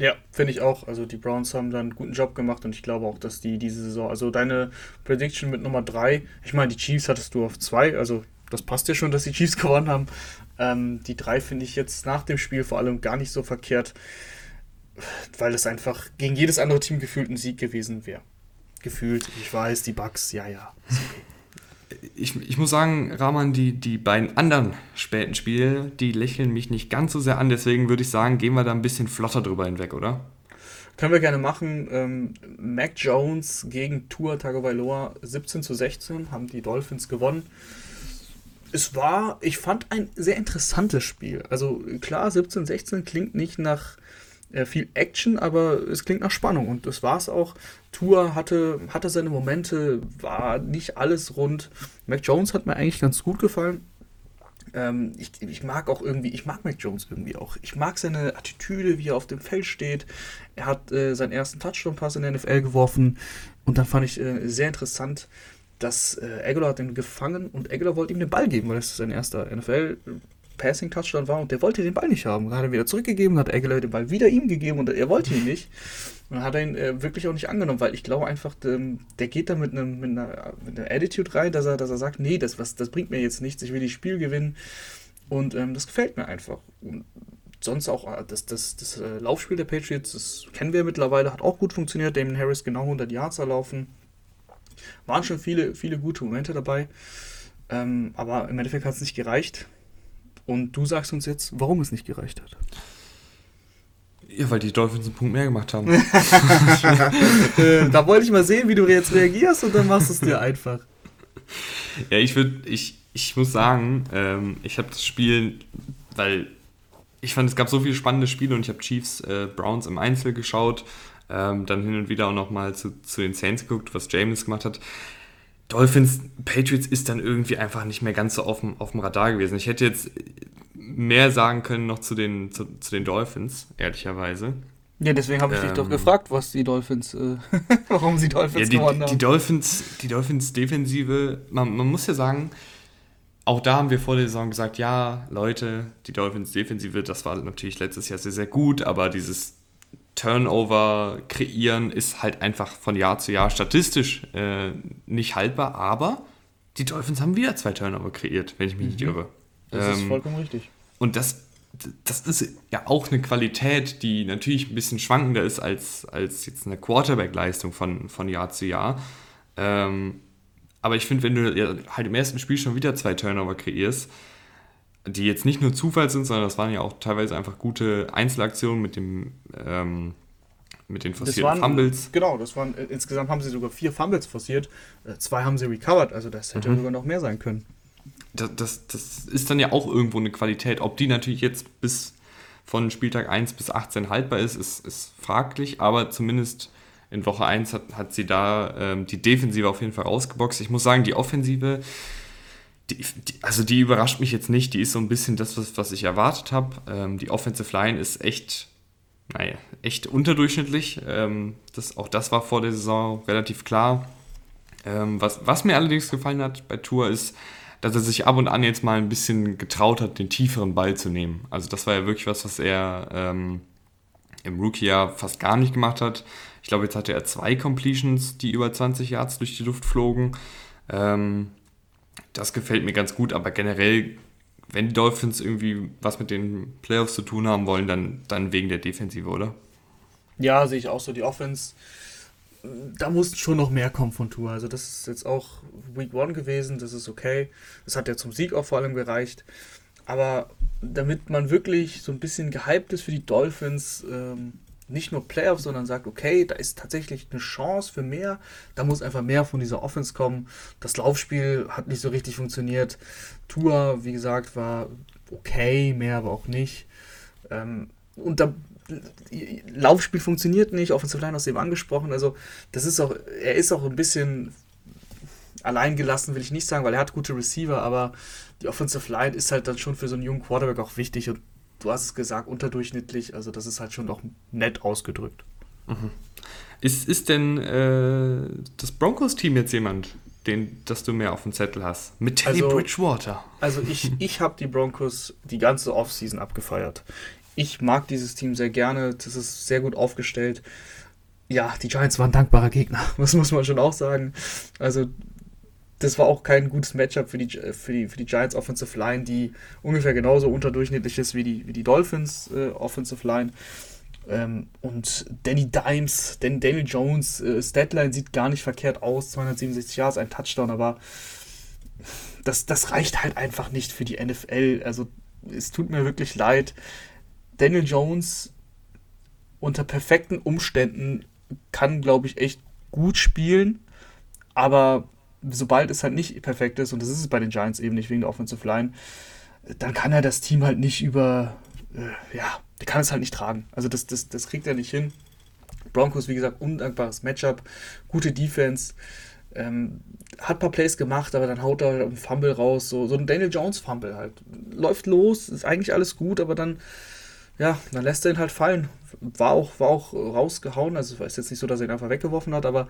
Ja, finde ich auch. Also die Browns haben da einen guten Job gemacht und ich glaube auch, dass die diese Saison, also deine Prediction mit Nummer 3, ich meine, die Chiefs hattest du auf 2, also das passt ja schon, dass die Chiefs gewonnen haben. Ähm, die 3 finde ich jetzt nach dem Spiel vor allem gar nicht so verkehrt, weil es einfach gegen jedes andere Team gefühlt ein Sieg gewesen wäre. Gefühlt, ich weiß, die Bugs, ja, ja, ist okay ich, ich muss sagen, Rahman, die, die beiden anderen späten Spiele, die lächeln mich nicht ganz so sehr an. Deswegen würde ich sagen, gehen wir da ein bisschen flotter drüber hinweg, oder? Können wir gerne machen. Ähm, Mac Jones gegen Tua Tagovailoa 17 zu 16 haben die Dolphins gewonnen. Es war, ich fand ein sehr interessantes Spiel. Also klar, 17 16 klingt nicht nach äh, viel Action, aber es klingt nach Spannung und das war es auch. Tour hatte, hatte seine Momente, war nicht alles rund. Mac Jones hat mir eigentlich ganz gut gefallen. Ähm, ich, ich mag auch irgendwie, ich mag Mac Jones irgendwie auch. Ich mag seine Attitüde, wie er auf dem Feld steht. Er hat äh, seinen ersten Touchdown-Pass in der NFL geworfen und dann fand ich äh, sehr interessant, dass äh, Aguilar hat den gefangen und Aguilar wollte ihm den Ball geben, weil das sein erster NFL Passing-Touchdown war und der wollte den Ball nicht haben. Dann hat er wieder zurückgegeben, hat Aguilar den Ball wieder ihm gegeben und er wollte ihn nicht. Und dann hat er ihn äh, wirklich auch nicht angenommen, weil ich glaube einfach, ähm, der geht da mit, einem, mit, einer, mit einer Attitude rein, dass er, dass er sagt, nee, das, was, das bringt mir jetzt nichts, ich will das Spiel gewinnen. Und ähm, das gefällt mir einfach. Und sonst auch äh, das, das, das, das äh, Laufspiel der Patriots, das kennen wir mittlerweile, hat auch gut funktioniert. Damon Harris genau 100 Yards erlaufen. Waren schon viele, viele gute Momente dabei. Ähm, aber im Endeffekt hat es nicht gereicht. Und du sagst uns jetzt, warum es nicht gereicht hat. Ja, weil die Dolphins einen Punkt mehr gemacht haben. da wollte ich mal sehen, wie du jetzt reagierst und dann machst du es dir einfach. Ja, ich würde, ich, ich muss sagen, ähm, ich habe das Spiel, weil ich fand, es gab so viele spannende Spiele und ich habe Chiefs äh, Browns im Einzel geschaut, ähm, dann hin und wieder auch nochmal zu, zu den Saints geguckt, was James gemacht hat. Dolphins, Patriots ist dann irgendwie einfach nicht mehr ganz so auf dem, auf dem Radar gewesen. Ich hätte jetzt mehr sagen können noch zu den, zu, zu den Dolphins, ehrlicherweise. Ja, deswegen habe ich ähm, dich doch ähm, gefragt, was die Dolphins, äh, warum sie Dolphins ja, die, gewonnen haben. Die Dolphins, die Dolphins Defensive, man, man muss ja sagen, auch da haben wir vor der Saison gesagt, ja, Leute, die Dolphins Defensive, das war natürlich letztes Jahr sehr, sehr gut, aber dieses Turnover kreieren ist halt einfach von Jahr zu Jahr statistisch äh, nicht haltbar, aber die Dolphins haben wieder zwei Turnover kreiert, wenn ich mich mhm. nicht irre. Das ähm, ist vollkommen richtig. Und das, das ist ja auch eine Qualität, die natürlich ein bisschen schwankender ist als, als jetzt eine Quarterback-Leistung von, von Jahr zu Jahr. Ähm, aber ich finde, wenn du halt im ersten Spiel schon wieder zwei Turnover kreierst, die jetzt nicht nur Zufall sind, sondern das waren ja auch teilweise einfach gute Einzelaktionen mit dem ähm, mit den forcierten waren, Fumbles. Genau, das waren äh, insgesamt haben sie sogar vier Fumbles forciert, äh, zwei haben sie recovered, also das hätte mhm. sogar noch mehr sein können. Das, das, das ist dann ja auch irgendwo eine Qualität. Ob die natürlich jetzt bis von Spieltag 1 bis 18 haltbar ist, ist, ist fraglich, aber zumindest in Woche 1 hat, hat sie da ähm, die Defensive auf jeden Fall rausgeboxt. Ich muss sagen, die Offensive die, die, also die überrascht mich jetzt nicht. Die ist so ein bisschen das, was, was ich erwartet habe. Ähm, die Offensive Line ist echt naja, echt unterdurchschnittlich. Ähm, das, auch das war vor der Saison relativ klar. Ähm, was, was mir allerdings gefallen hat bei Tour ist, dass er sich ab und an jetzt mal ein bisschen getraut hat, den tieferen Ball zu nehmen. Also das war ja wirklich was, was er ähm, im Rookie-Jahr fast gar nicht gemacht hat. Ich glaube, jetzt hatte er zwei Completions, die über 20 Yards durch die Luft flogen. Ähm, das gefällt mir ganz gut, aber generell, wenn die Dolphins irgendwie was mit den Playoffs zu tun haben wollen, dann, dann wegen der Defensive, oder? Ja, sehe ich auch so. Die Offense da muss schon noch mehr kommen von Tour. Also das ist jetzt auch Week One gewesen, das ist okay. Das hat ja zum Sieg auch vor allem gereicht. Aber damit man wirklich so ein bisschen gehypt ist für die Dolphins, ähm, nicht nur Playoffs, sondern sagt, okay, da ist tatsächlich eine Chance für mehr, da muss einfach mehr von dieser Offense kommen. Das Laufspiel hat nicht so richtig funktioniert. Tour, wie gesagt, war okay, mehr aber auch nicht. Ähm, und da Laufspiel funktioniert nicht, Offensive Line aus dem angesprochen. Also, das ist auch, er ist auch ein bisschen alleingelassen, will ich nicht sagen, weil er hat gute Receiver, aber die Offensive Line ist halt dann schon für so einen jungen Quarterback auch wichtig und du hast es gesagt, unterdurchschnittlich. Also, das ist halt schon auch nett ausgedrückt. Mhm. Ist, ist denn äh, das Broncos-Team jetzt jemand, den, dass du mehr auf dem Zettel hast? Mit Teddy also, Bridgewater. Also ich, ich habe die Broncos die ganze Offseason abgefeiert ich mag dieses Team sehr gerne. Das ist sehr gut aufgestellt. Ja, die Giants waren dankbarer Gegner. Das muss man schon auch sagen. Also, das war auch kein gutes Matchup für die, für die, für die Giants Offensive Line, die ungefähr genauso unterdurchschnittlich ist wie die, wie die Dolphins äh, Offensive Line. Ähm, und Danny Dimes, Dan, Daniel Jones, äh, Statline sieht gar nicht verkehrt aus. 267 Yards, ein Touchdown, aber das, das reicht halt einfach nicht für die NFL. Also, es tut mir wirklich leid. Daniel Jones unter perfekten Umständen kann, glaube ich, echt gut spielen, aber sobald es halt nicht perfekt ist, und das ist es bei den Giants eben nicht wegen der Offensive Line, dann kann er das Team halt nicht über, äh, ja, der kann es halt nicht tragen. Also das, das, das kriegt er nicht hin. Broncos, wie gesagt, undankbares Matchup, gute Defense, ähm, hat ein paar Plays gemacht, aber dann haut er halt einen Fumble raus, so, so ein Daniel Jones Fumble halt. Läuft los, ist eigentlich alles gut, aber dann ja, dann lässt er ihn halt fallen. War auch, war auch rausgehauen, also es ist jetzt nicht so, dass er ihn einfach weggeworfen hat, aber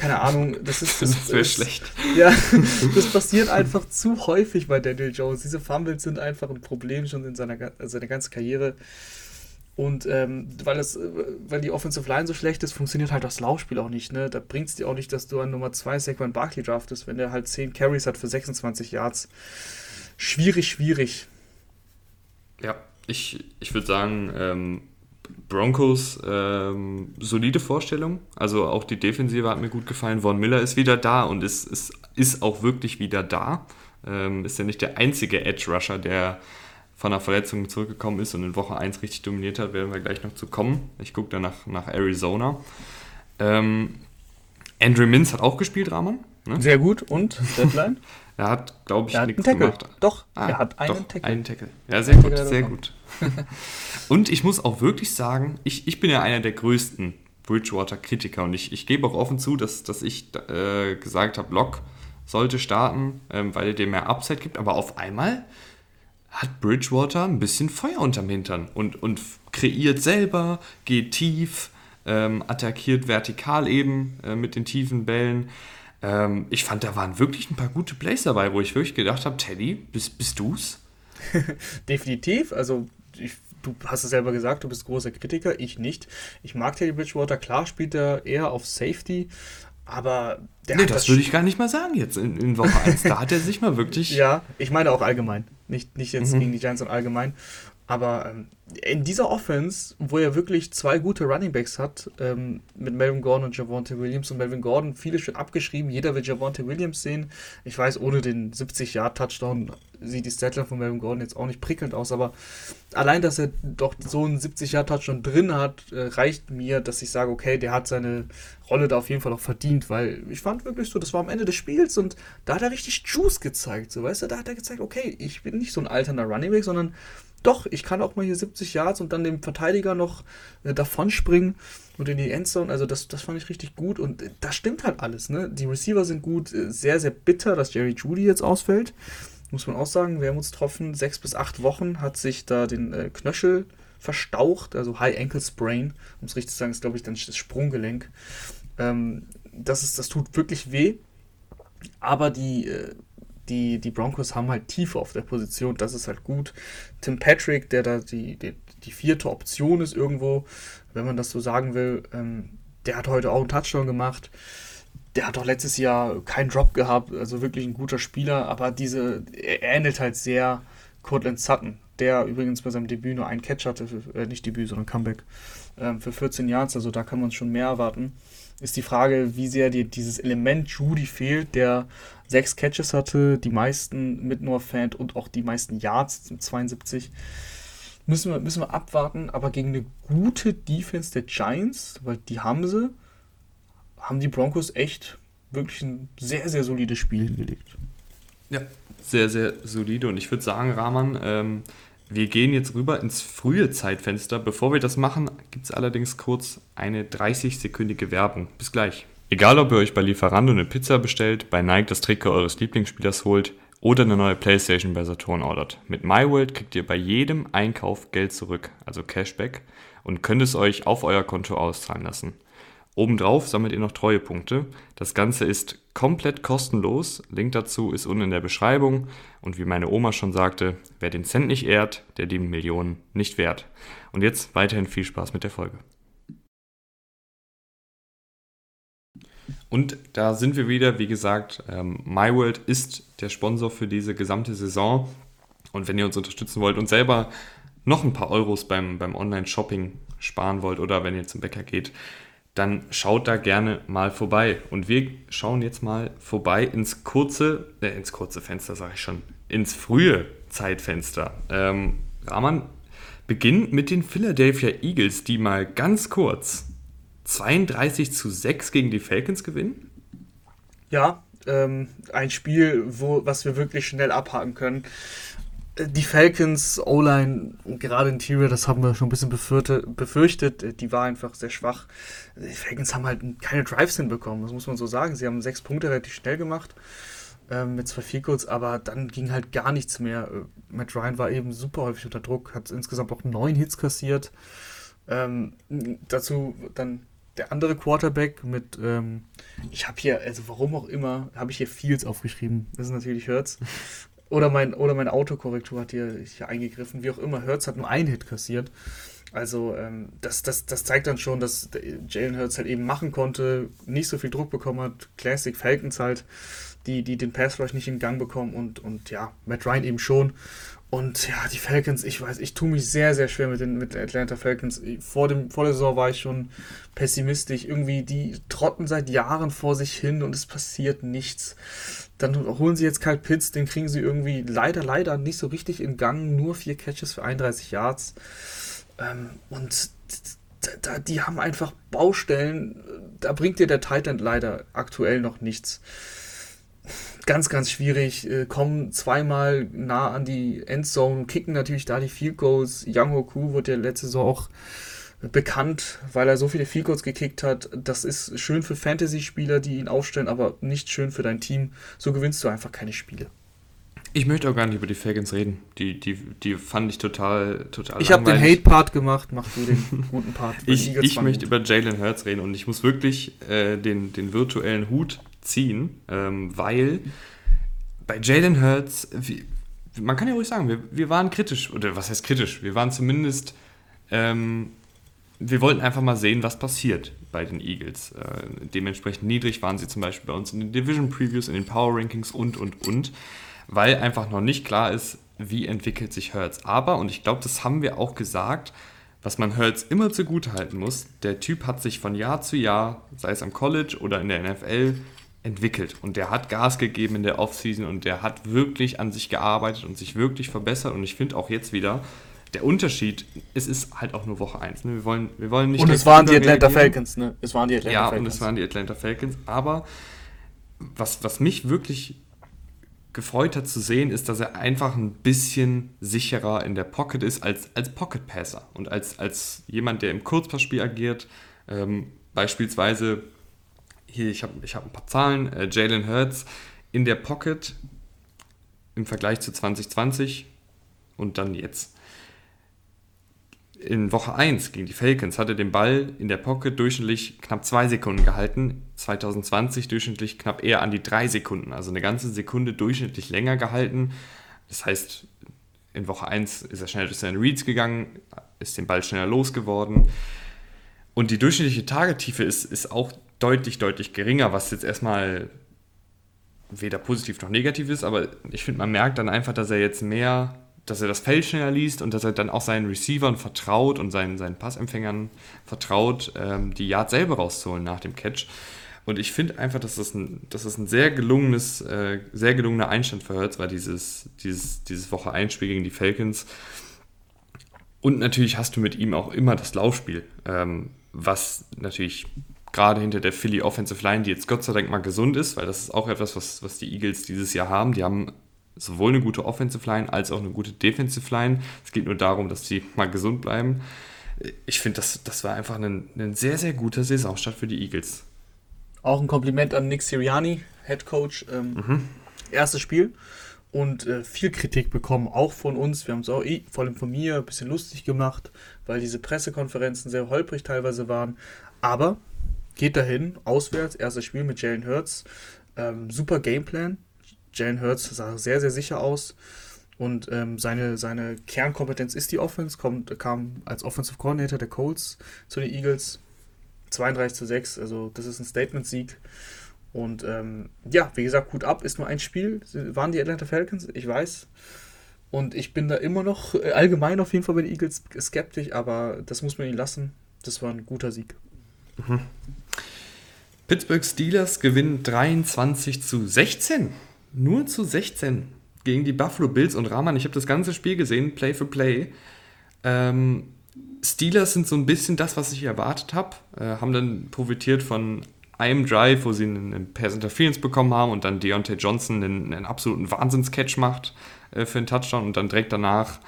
keine Ahnung, das ist. Das, das wäre schlecht. Ja, das passiert einfach zu häufig bei Daniel Jones. Diese Fumbles sind einfach ein Problem schon in seiner, seiner ganzen Karriere. Und ähm, weil, es, weil die Offensive Line so schlecht ist, funktioniert halt das Laufspiel auch nicht. Ne? Da bringt es dir auch nicht, dass du an Nummer 2 Saquon Barkley draftest, wenn der halt 10 Carries hat für 26 Yards. Schwierig, schwierig. Ja, ich, ich würde sagen, ähm, Broncos ähm, solide Vorstellung. Also auch die Defensive hat mir gut gefallen. Von Miller ist wieder da und ist, ist, ist auch wirklich wieder da. Ähm, ist ja nicht der einzige Edge-Rusher, der von einer Verletzung zurückgekommen ist und in Woche 1 richtig dominiert hat, werden wir gleich noch zu kommen. Ich gucke dann nach, nach Arizona. Ähm, Andrew Mintz hat auch gespielt, Rahman. Ne? Sehr gut. Und Deadline? er hat, glaube ich, nichts gemacht. Doch, ah, er hat einen doch, Tackle. Einen Tackle. Ja, sehr gut, sehr gut. Und ich muss auch wirklich sagen, ich, ich bin ja einer der größten Bridgewater-Kritiker und ich, ich gebe auch offen zu, dass, dass ich äh, gesagt habe, Lock sollte starten, ähm, weil er dir mehr Upside gibt, aber auf einmal hat Bridgewater ein bisschen Feuer unterm Hintern und, und kreiert selber, geht tief, ähm, attackiert vertikal eben äh, mit den tiefen Bällen. Ähm, ich fand, da waren wirklich ein paar gute Plays dabei, wo ich wirklich gedacht habe, Teddy, bist, bist du's? Definitiv. Also du hast es selber gesagt, du bist großer Kritiker, ich nicht. Ich mag Teddy Bridgewater, klar spielt er eher auf Safety, aber der nee, das, das würde ich gar nicht mal sagen jetzt in, in Woche 1. Da hat er sich mal wirklich. Ja, ich meine auch allgemein. Nicht, nicht jetzt mhm. gegen die Giants, sondern allgemein. Aber ähm, in dieser Offense, wo er wirklich zwei gute Runningbacks hat, ähm, mit Melvin Gordon und Javonte Williams und Melvin Gordon, viele schon abgeschrieben, jeder will Javonte Williams sehen. Ich weiß, ohne den 70-Yard-Touchdown sieht die Statline von Melvin Gordon jetzt auch nicht prickelnd aus, aber allein, dass er doch so einen 70-Yard-Touchdown drin hat, äh, reicht mir, dass ich sage, okay, der hat seine Rolle da auf jeden Fall auch verdient, weil ich fand wirklich so, das war am Ende des Spiels und da hat er richtig Juice gezeigt, so weißt du, da hat er gezeigt, okay, ich bin nicht so ein alternder Runningback, sondern doch, ich kann auch mal hier 70 Yards und dann dem Verteidiger noch äh, davon springen und in die Endzone. Also das, das fand ich richtig gut und äh, das stimmt halt alles. Ne? Die Receiver sind gut, äh, sehr, sehr bitter, dass Jerry Judy jetzt ausfällt. Muss man auch sagen, Wermutstropfen, sechs bis acht Wochen hat sich da den äh, Knöchel verstaucht, also High Ankle Sprain, um es richtig zu sagen, ist glaube ich dann das Sprunggelenk. Ähm, das, ist, das tut wirklich weh, aber die, äh, die, die Broncos haben halt Tiefe auf der Position, das ist halt gut. Tim Patrick, der da die, die, die vierte Option ist irgendwo, wenn man das so sagen will, ähm, der hat heute auch einen Touchdown gemacht. Der hat doch letztes Jahr keinen Drop gehabt, also wirklich ein guter Spieler, aber diese, er ähnelt halt sehr Cortland Sutton, der übrigens bei seinem Debüt nur einen Catch hatte, für, äh, nicht Debüt, sondern Comeback, äh, für 14 Yards, also da kann man schon mehr erwarten. Ist die Frage, wie sehr dir dieses Element Judy fehlt, der sechs Catches hatte, die meisten mit Noah Fant und auch die meisten Yards, 72. Müssen wir, müssen wir abwarten, aber gegen eine gute Defense der Giants, weil die haben sie, haben die Broncos echt wirklich ein sehr, sehr solides Spiel hingelegt. Ja, sehr, sehr solide. Und ich würde sagen, Rahman, ähm, wir gehen jetzt rüber ins frühe Zeitfenster. Bevor wir das machen, gibt es allerdings kurz eine 30-sekündige Werbung. Bis gleich. Egal, ob ihr euch bei Lieferando eine Pizza bestellt, bei Nike das Trikot eures Lieblingsspielers holt oder eine neue Playstation bei Saturn ordert. Mit MyWorld kriegt ihr bei jedem Einkauf Geld zurück, also Cashback, und könnt es euch auf euer Konto auszahlen lassen. Obendrauf sammelt ihr noch Treuepunkte. Das Ganze ist komplett kostenlos. Link dazu ist unten in der Beschreibung. Und wie meine Oma schon sagte, wer den Cent nicht ehrt, der die Millionen nicht wert. Und jetzt weiterhin viel Spaß mit der Folge. Und da sind wir wieder, wie gesagt, ähm, MyWorld ist der Sponsor für diese gesamte Saison. Und wenn ihr uns unterstützen wollt und selber noch ein paar Euros beim, beim Online-Shopping sparen wollt oder wenn ihr zum Bäcker geht, dann schaut da gerne mal vorbei. Und wir schauen jetzt mal vorbei ins kurze, äh, ins kurze Fenster, sage ich schon, ins frühe Zeitfenster. Ähm, Rahman beginnt mit den Philadelphia Eagles, die mal ganz kurz 32 zu 6 gegen die Falcons gewinnen. Ja, ähm, ein Spiel, wo, was wir wirklich schnell abhaken können die Falcons O-Line gerade Interior, das haben wir schon ein bisschen befürchtet, die war einfach sehr schwach. Die Falcons haben halt keine Drives hinbekommen, das muss man so sagen. Sie haben sechs Punkte relativ schnell gemacht ähm, mit zwei Field aber dann ging halt gar nichts mehr. Äh, Matt Ryan war eben super häufig unter Druck, hat insgesamt auch neun Hits kassiert. Ähm, dazu dann der andere Quarterback mit, ähm, ich habe hier, also warum auch immer, habe ich hier Fields aufgeschrieben. Das ist natürlich Hurts. Oder mein, oder meine Autokorrektur hat hier, hier eingegriffen. Wie auch immer, Hertz hat nur einen Hit kassiert. Also ähm, das, das, das zeigt dann schon, dass Jalen Hurts halt eben machen konnte, nicht so viel Druck bekommen hat. Classic Falcons halt, die, die den Pass Rush nicht in Gang bekommen und, und ja, Matt Ryan eben schon. Und ja, die Falcons, ich weiß, ich tue mich sehr, sehr schwer mit den, mit Atlanta Falcons. Vor, dem, vor der Saison war ich schon pessimistisch. Irgendwie, die trotten seit Jahren vor sich hin und es passiert nichts. Dann holen sie jetzt Kyle Pitts, den kriegen sie irgendwie leider, leider nicht so richtig in Gang. Nur vier Catches für 31 Yards. Ähm, und da, die haben einfach Baustellen. Da bringt dir der Titan leider aktuell noch nichts ganz, ganz schwierig. Äh, kommen zweimal nah an die Endzone, kicken natürlich da die Field Goals. Young Hoku wurde ja letzte Saison auch bekannt, weil er so viele Field Goals gekickt hat. Das ist schön für Fantasy-Spieler, die ihn aufstellen, aber nicht schön für dein Team. So gewinnst du einfach keine Spiele. Ich möchte auch gar nicht über die Falcons reden. Die, die, die fand ich total, total Ich habe den Hate-Part gemacht, mach du den guten Part. ich ich möchte über Jalen Hurts reden und ich muss wirklich äh, den, den virtuellen Hut ziehen, ähm, weil bei Jalen Hurts, wie, man kann ja ruhig sagen, wir, wir waren kritisch, oder was heißt kritisch? Wir waren zumindest, ähm, wir wollten einfach mal sehen, was passiert bei den Eagles. Äh, dementsprechend niedrig waren sie zum Beispiel bei uns in den Division Previews, in den Power Rankings und, und, und, weil einfach noch nicht klar ist, wie entwickelt sich Hurts. Aber, und ich glaube, das haben wir auch gesagt, was man Hurts immer zugute halten muss, der Typ hat sich von Jahr zu Jahr, sei es am College oder in der NFL, entwickelt und der hat Gas gegeben in der Offseason und der hat wirklich an sich gearbeitet und sich wirklich verbessert und ich finde auch jetzt wieder, der Unterschied, es ist halt auch nur Woche 1. Ne? Wir, wollen, wir wollen nicht. Und es waren die Atlanta Falcons, ne? Es waren die Atlanta ja, Falcons. Ja, und es waren die Atlanta Falcons. Aber was, was mich wirklich gefreut hat zu sehen, ist, dass er einfach ein bisschen sicherer in der Pocket ist als, als Pocket Passer und als, als jemand, der im Kurzpassspiel agiert. Ähm, beispielsweise hier, ich habe ich hab ein paar Zahlen. Äh, Jalen Hurts in der Pocket im Vergleich zu 2020 und dann jetzt. in Woche 1 gegen die Falcons hat er den Ball in der Pocket durchschnittlich knapp zwei Sekunden gehalten, 2020 durchschnittlich knapp eher an die drei Sekunden, also eine ganze Sekunde durchschnittlich länger gehalten. Das heißt, in Woche 1 ist er schnell durch seine Reads gegangen, ist den Ball schneller losgeworden. Und die durchschnittliche Tagetiefe ist, ist auch deutlich, deutlich geringer, was jetzt erstmal weder positiv noch negativ ist, aber ich finde, man merkt dann einfach, dass er jetzt mehr dass er das Feld schneller liest und dass er dann auch seinen Receivern vertraut und seinen, seinen Passempfängern vertraut, ähm, die Yard selber rauszuholen nach dem Catch. Und ich finde einfach, dass das ein, dass das ein sehr gelungenes, äh, sehr gelungener Einstand für Hurts war, dieses, dieses, dieses Woche 1 Spiel gegen die Falcons. Und natürlich hast du mit ihm auch immer das Laufspiel, ähm, was natürlich gerade hinter der Philly Offensive Line, die jetzt Gott sei Dank mal gesund ist, weil das ist auch etwas, was, was die Eagles dieses Jahr haben. Die haben sowohl eine gute Offensive Line als auch eine gute Defensive Line. Es geht nur darum, dass sie mal gesund bleiben. Ich finde, das, das war einfach ein, ein sehr, sehr guter Saisonstart für die Eagles. Auch ein Kompliment an Nick Siriani, Head Coach. Ähm, mhm. Erstes Spiel und äh, viel Kritik bekommen, auch von uns. Wir haben es auch, eh, vor allem von mir, ein bisschen lustig gemacht, weil diese Pressekonferenzen sehr holprig teilweise waren. Aber geht dahin, auswärts, erstes Spiel mit Jalen Hurts. Ähm, super Gameplan, Jalen Hurts sah sehr, sehr sicher aus. Und ähm, seine, seine Kernkompetenz ist die Offense, kommt, kam als Offensive Coordinator der Colts zu den Eagles. 32 zu 6, also das ist ein Statement-Sieg. Und ähm, ja, wie gesagt, gut ab, ist nur ein Spiel. Waren die Atlanta Falcons? Ich weiß. Und ich bin da immer noch äh, allgemein auf jeden Fall bei den Eagles skeptisch, aber das muss man ihnen lassen. Das war ein guter Sieg. Mhm. Pittsburgh Steelers gewinnen 23 zu 16 nur zu 16 gegen die Buffalo Bills und Rahman. Ich habe das ganze Spiel gesehen, Play for Play. Ähm, Steelers sind so ein bisschen das, was ich erwartet habe. Äh, haben dann profitiert von einem Drive, wo sie einen, Pass Interference bekommen haben und dann Deontay Johnson einen, einen absoluten Wahnsinnscatch macht äh, für einen Touchdown und dann direkt danach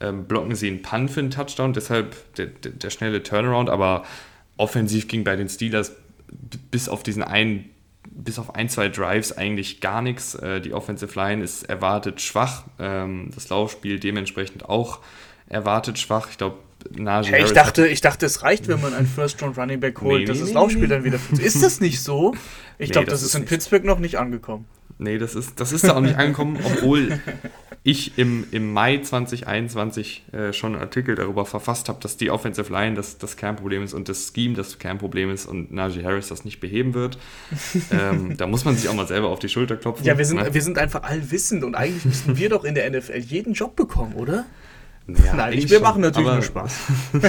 ähm, blocken sie einen Punt für einen Touchdown. Deshalb der, der, der schnelle Turnaround, aber offensiv ging bei den Steelers bis auf diesen einen bis auf ein, zwei Drives eigentlich gar nichts. Äh, die Offensive Line ist erwartet schwach. Ähm, das Laufspiel dementsprechend auch erwartet schwach. Ich glaube, Najee hey, ich dachte, ich dachte, es reicht, wenn man einen First Round Running Back holt, nee, dass nee, das Laufspiel nee. dann wieder Ist das nicht so? Ich glaube, das, das, ist in Pittsburgh noch nicht angekommen. Nee, das ist, das ist da auch nicht angekommen, obwohl ich im, im Mai 2021 äh, schon einen Artikel darüber verfasst habe, dass die Offensive Line das, das Kernproblem ist und das Scheme das Kernproblem ist und Najee Harris das nicht beheben wird. ähm, da muss man sich auch mal selber auf die Schulter klopfen. Ja, wir sind, ne? wir sind einfach allwissend und eigentlich müssten wir doch in der NFL jeden Job bekommen, oder? Ja, Nein, ich, wir machen natürlich nur Spaß.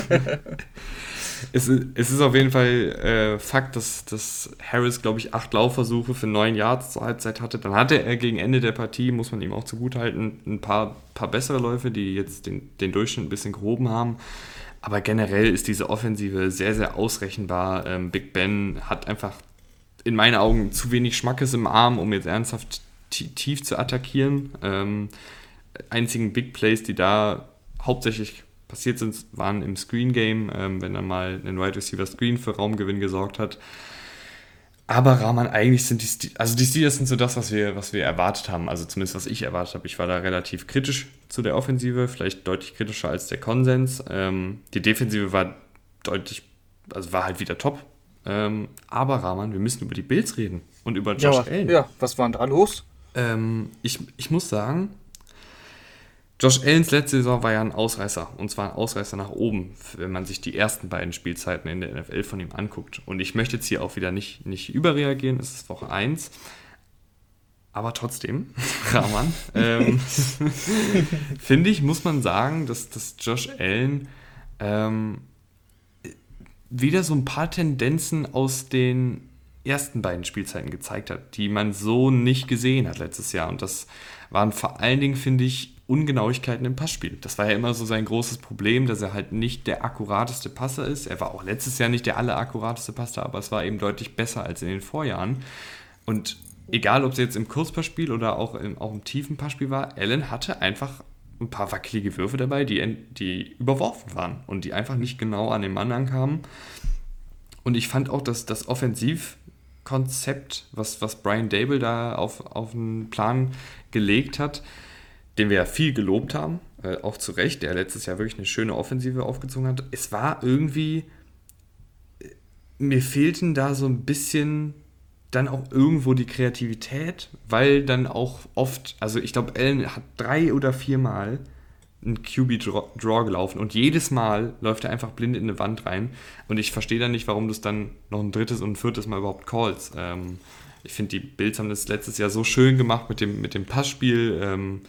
es, es ist auf jeden Fall äh, Fakt, dass, dass Harris, glaube ich, acht Laufversuche für neun Yards zur Halbzeit hatte. Dann hatte er gegen Ende der Partie, muss man ihm auch zugutehalten, ein paar, paar bessere Läufe, die jetzt den, den Durchschnitt ein bisschen gehoben haben. Aber generell ist diese Offensive sehr, sehr ausrechenbar. Ähm, Big Ben hat einfach in meinen Augen zu wenig Schmackes im Arm, um jetzt ernsthaft tief zu attackieren. Ähm, einzigen Big Plays, die da hauptsächlich passiert sind, waren im Screen Game, ähm, wenn dann mal ein Wide Receiver Screen für Raumgewinn gesorgt hat. Aber Rahman, eigentlich sind die, also die Steelers sind so das, was wir, was wir erwartet haben. Also zumindest was ich erwartet habe. Ich war da relativ kritisch zu der Offensive, vielleicht deutlich kritischer als der Konsens. Ähm, die Defensive war deutlich, also war halt wieder top. Ähm, aber Rahman, wir müssen über die Bills reden und über Josh ja, Allen. Ja, was war denn da los? Ähm, ich, ich muss sagen, Josh Allens letzte Saison war ja ein Ausreißer. Und zwar ein Ausreißer nach oben, wenn man sich die ersten beiden Spielzeiten in der NFL von ihm anguckt. Und ich möchte jetzt hier auch wieder nicht, nicht überreagieren, es ist Woche 1. Aber trotzdem, Rahman, ähm, finde ich, muss man sagen, dass, dass Josh Allen ähm, wieder so ein paar Tendenzen aus den ersten beiden Spielzeiten gezeigt hat, die man so nicht gesehen hat letztes Jahr. Und das waren vor allen Dingen, finde ich, Ungenauigkeiten im Passspiel. Das war ja immer so sein großes Problem, dass er halt nicht der akkurateste Passer ist. Er war auch letztes Jahr nicht der allerakkurateste Passer, aber es war eben deutlich besser als in den Vorjahren. Und egal, ob es jetzt im Kurzpassspiel oder auch im, auch im tiefen Passspiel war, Allen hatte einfach ein paar wackelige Würfe dabei, die, die überworfen waren und die einfach nicht genau an den Mann ankamen. Und ich fand auch, dass das Offensivkonzept, was, was Brian Dable da auf, auf den Plan gelegt hat, den wir ja viel gelobt haben, äh, auch zu Recht, der letztes Jahr wirklich eine schöne Offensive aufgezogen hat. Es war irgendwie, äh, mir fehlten da so ein bisschen dann auch irgendwo die Kreativität, weil dann auch oft, also ich glaube, Allen hat drei oder viermal ein QB-Draw gelaufen und jedes Mal läuft er einfach blind in eine Wand rein und ich verstehe dann nicht, warum du es dann noch ein drittes und ein viertes Mal überhaupt callst. Ähm, ich finde, die Bills haben das letztes Jahr so schön gemacht mit dem, mit dem Passspiel, ähm,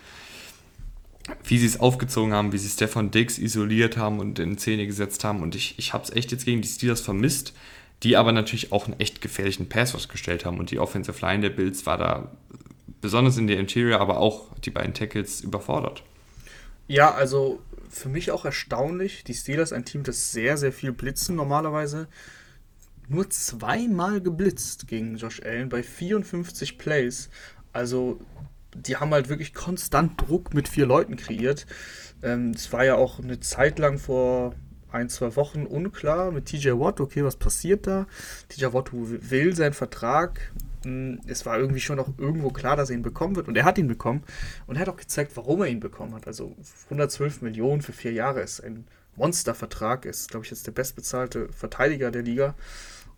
wie sie es aufgezogen haben, wie sie Stefan Diggs isoliert haben und in Szene gesetzt haben und ich, ich habe es echt jetzt gegen die Steelers vermisst die aber natürlich auch einen echt gefährlichen Pass ausgestellt haben und die Offensive Line der Bills war da besonders in der Interior, aber auch die beiden Tackles überfordert. Ja, also für mich auch erstaunlich. Die Steelers, ein Team, das sehr, sehr viel blitzen normalerweise. Nur zweimal geblitzt gegen Josh Allen bei 54 Plays. Also die haben halt wirklich konstant Druck mit vier Leuten kreiert. Ähm, es war ja auch eine Zeit lang vor ein, zwei Wochen unklar mit TJ Watt, okay, was passiert da? TJ Watt will seinen Vertrag. Hm, es war irgendwie schon auch irgendwo klar, dass er ihn bekommen wird. Und er hat ihn bekommen. Und er hat auch gezeigt, warum er ihn bekommen hat. Also 112 Millionen für vier Jahre ist ein Monstervertrag. Ist, glaube ich, jetzt der bestbezahlte Verteidiger der Liga.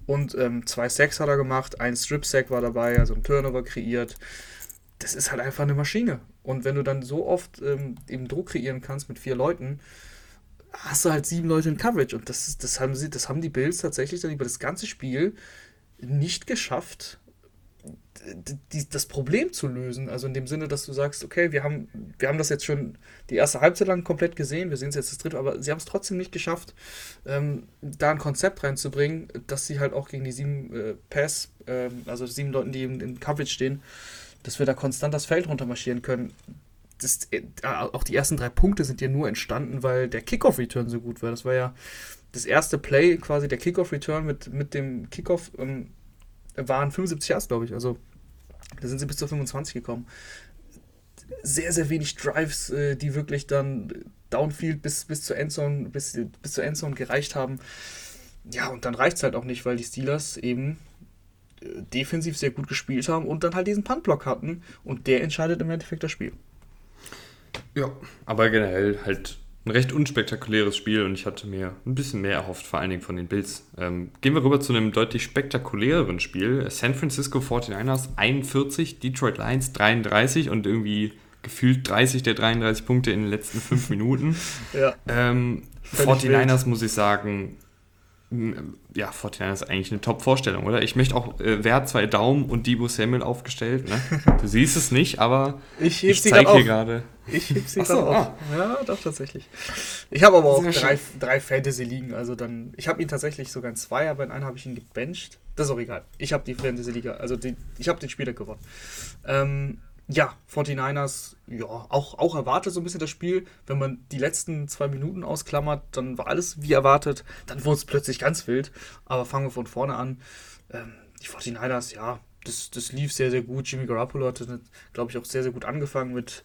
Und ähm, zwei Sacks hat er gemacht, ein Strip-Sack war dabei, also ein Turnover kreiert. Das ist halt einfach eine Maschine. Und wenn du dann so oft ähm, eben Druck kreieren kannst mit vier Leuten, hast du halt sieben Leute in Coverage. Und das, das, haben, sie, das haben die Bills tatsächlich dann über das ganze Spiel nicht geschafft, die, das Problem zu lösen. Also in dem Sinne, dass du sagst, okay, wir haben, wir haben das jetzt schon die erste Halbzeit lang komplett gesehen, wir sehen es jetzt das dritte, aber sie haben es trotzdem nicht geschafft, ähm, da ein Konzept reinzubringen, dass sie halt auch gegen die sieben äh, Pass, äh, also sieben Leuten, die in, in Coverage stehen, dass wir da konstant das Feld runtermarschieren können das, äh, auch die ersten drei Punkte sind ja nur entstanden, weil der Kickoff-Return so gut war. Das war ja das erste Play, quasi der Kickoff-Return mit, mit dem Kickoff, ähm, waren 75 Yards, glaube ich. Also da sind sie bis zu 25 gekommen. Sehr, sehr wenig Drives, äh, die wirklich dann Downfield bis, bis zur Endzone, bis, bis zur Endzone gereicht haben. Ja, und dann reicht es halt auch nicht, weil die Steelers eben defensiv sehr gut gespielt haben und dann halt diesen Puntblock hatten und der entscheidet im Endeffekt das Spiel. Ja, aber generell halt ein recht unspektakuläres Spiel und ich hatte mir ein bisschen mehr erhofft, vor allen Dingen von den Bills. Ähm, gehen wir rüber zu einem deutlich spektakuläreren Spiel. San Francisco 49ers 41, Detroit Lions 33 und irgendwie gefühlt 30 der 33 Punkte in den letzten fünf Minuten. ja. Ähm, 49ers wild. muss ich sagen, ja, 49 ist eigentlich eine Top-Vorstellung, oder? Ich möchte auch, äh, wer hat zwei Daumen und Debo Samuel aufgestellt, ne? Du siehst es nicht, aber ich, ich zeige hier gerade. Ich heb sie gerade auf. Ja, doch, tatsächlich. Ich habe aber auch drei, drei Fantasy-Ligen, also dann, ich habe ihn tatsächlich sogar in zwei, aber in einen habe ich ihn gebencht. Das ist auch egal. Ich habe die Fantasy-Liga, also die, ich habe den Spieler gewonnen. Ähm, ja, 49ers, ja, auch, auch erwartet so ein bisschen das Spiel. Wenn man die letzten zwei Minuten ausklammert, dann war alles wie erwartet. Dann wurde es plötzlich ganz wild. Aber fangen wir von vorne an. Ähm, die 49ers, ja, das, das lief sehr, sehr gut. Jimmy Garoppolo hat, glaube ich, auch sehr, sehr gut angefangen mit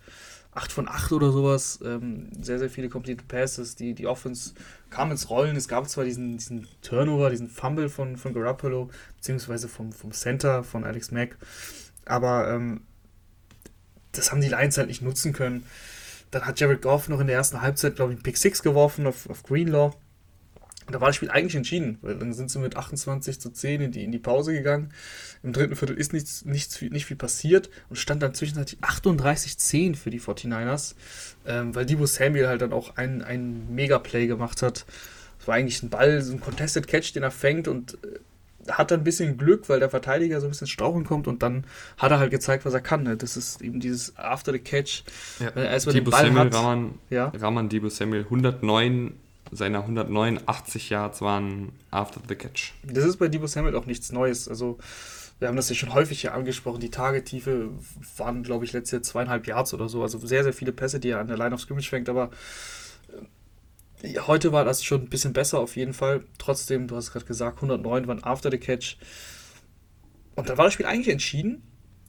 8 von 8 oder sowas. Ähm, sehr, sehr viele Complete Passes. Die, die Offense kam ins Rollen. Es gab zwar diesen, diesen Turnover, diesen Fumble von, von Garoppolo, beziehungsweise vom, vom Center von Alex Mack. Aber ähm, das haben die Lions halt nicht nutzen können. Dann hat Jared Goff noch in der ersten Halbzeit, glaube ich, einen Pick 6 geworfen auf, auf Greenlaw. Und da war das Spiel eigentlich entschieden, weil dann sind sie mit 28 zu 10 in die, in die Pause gegangen. Im dritten Viertel ist nichts, nichts, nicht viel passiert und stand dann zwischenzeitlich 38-10 für die 49ers, ähm, weil Debo Samuel halt dann auch ein, ein Mega-Play gemacht hat. Es war eigentlich ein Ball, so ein Contested Catch, den er fängt und äh, hat er ein bisschen Glück, weil der Verteidiger so ein bisschen strauchen kommt und dann hat er halt gezeigt, was er kann. Ne? Das ist eben dieses After the Catch. Ja. Wenn er erstmal den Ball Samuel, hat. Raman, ja? Raman Debo Samuel, 109 seiner 189 Yards waren After the Catch. Das ist bei Debo Samuel auch nichts Neues. Also wir haben das ja schon häufig hier angesprochen. Die Tagetiefe waren, glaube ich, letztes Jahr zweieinhalb Yards oder so. Also sehr, sehr viele Pässe, die er an der Line of Scrimmage fängt, aber Heute war das schon ein bisschen besser auf jeden Fall. Trotzdem, du hast gerade gesagt, 109 waren after the catch. Und dann war das Spiel eigentlich entschieden.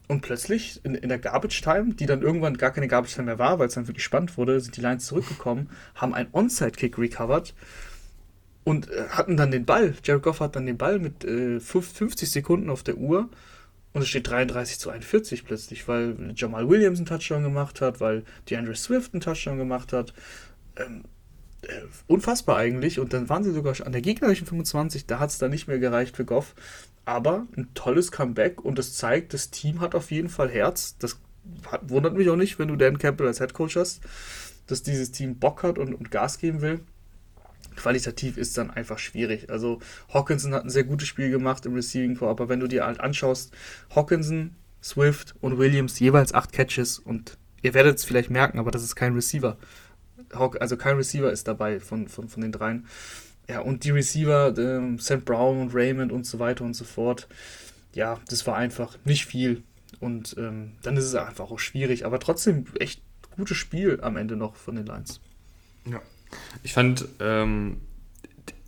Und plötzlich in, in der Garbage Time, die dann irgendwann gar keine Garbage Time mehr war, weil es dann wirklich spannend wurde, sind die Lions zurückgekommen, haben einen Onside-Kick recovered und äh, hatten dann den Ball. Jared Goff hat dann den Ball mit äh, 50 Sekunden auf der Uhr Und es steht 33 zu 41 plötzlich, weil Jamal Williams einen Touchdown gemacht hat, weil DeAndre Swift einen Touchdown gemacht hat. Ähm, äh, unfassbar eigentlich. Und dann waren sie sogar an der gegnerischen 25, da hat es dann nicht mehr gereicht für Goff. Aber ein tolles Comeback und das zeigt, das Team hat auf jeden Fall Herz. Das hat, wundert mich auch nicht, wenn du Dan Campbell als Headcoach hast, dass dieses Team Bock hat und, und Gas geben will qualitativ ist dann einfach schwierig. Also Hawkinson hat ein sehr gutes Spiel gemacht im Receiving Core, aber wenn du dir halt anschaust, Hawkinson, Swift und Williams jeweils acht Catches und ihr werdet es vielleicht merken, aber das ist kein Receiver. Also kein Receiver ist dabei von, von, von den dreien. Ja, und die Receiver, ähm, St. Brown und Raymond und so weiter und so fort. Ja, das war einfach nicht viel. Und ähm, dann ist es einfach auch schwierig, aber trotzdem echt gutes Spiel am Ende noch von den Lions. Ja, ich fand, ähm,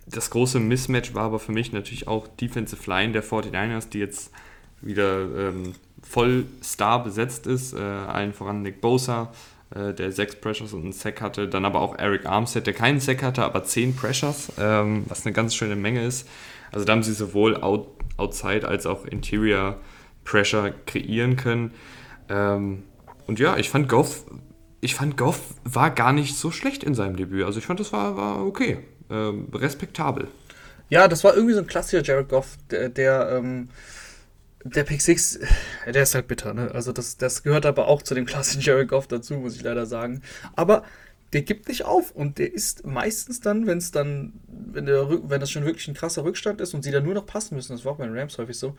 das große Mismatch war aber für mich natürlich auch Defensive Line der 49ers, die jetzt wieder ähm, voll Star besetzt ist. Äh, allen voran Nick Bosa, äh, der sechs Pressures und einen Sack hatte. Dann aber auch Eric Armstead, der keinen Sack hatte, aber zehn Pressures, ähm, was eine ganz schöne Menge ist. Also da haben sie sowohl out, Outside als auch Interior Pressure kreieren können. Ähm, und ja, ich fand Goff ich fand Goff war gar nicht so schlecht in seinem Debüt. Also ich fand, das war, war okay. Ähm, respektabel. Ja, das war irgendwie so ein klassischer Jared Goff, der, der, ähm, der Pick 6, der ist halt bitter, ne? Also das, das gehört aber auch zu dem klassischen Jared Goff dazu, muss ich leider sagen. Aber der gibt nicht auf und der ist meistens dann, wenn es dann, wenn der wenn das schon wirklich ein krasser Rückstand ist und sie dann nur noch passen müssen, das war auch bei den Rams häufig so,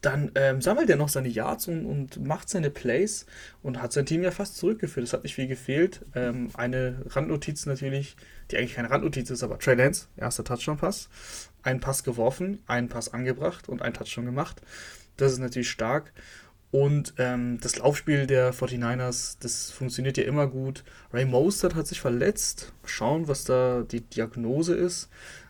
dann ähm, sammelt er noch seine Yards und, und, macht seine Plays und hat sein Team ja fast zurückgeführt. Es hat nicht viel gefehlt. Ähm, eine Randnotiz natürlich, die eigentlich keine Randnotiz ist, aber Trey Lance, erster Touchdown-Pass. Einen Pass geworfen, einen Pass angebracht und einen Touchdown gemacht. Das ist natürlich stark. Und ähm, das Laufspiel der 49ers, das funktioniert ja immer gut. Ray Mostert hat sich verletzt. Schauen, was da die Diagnose ist.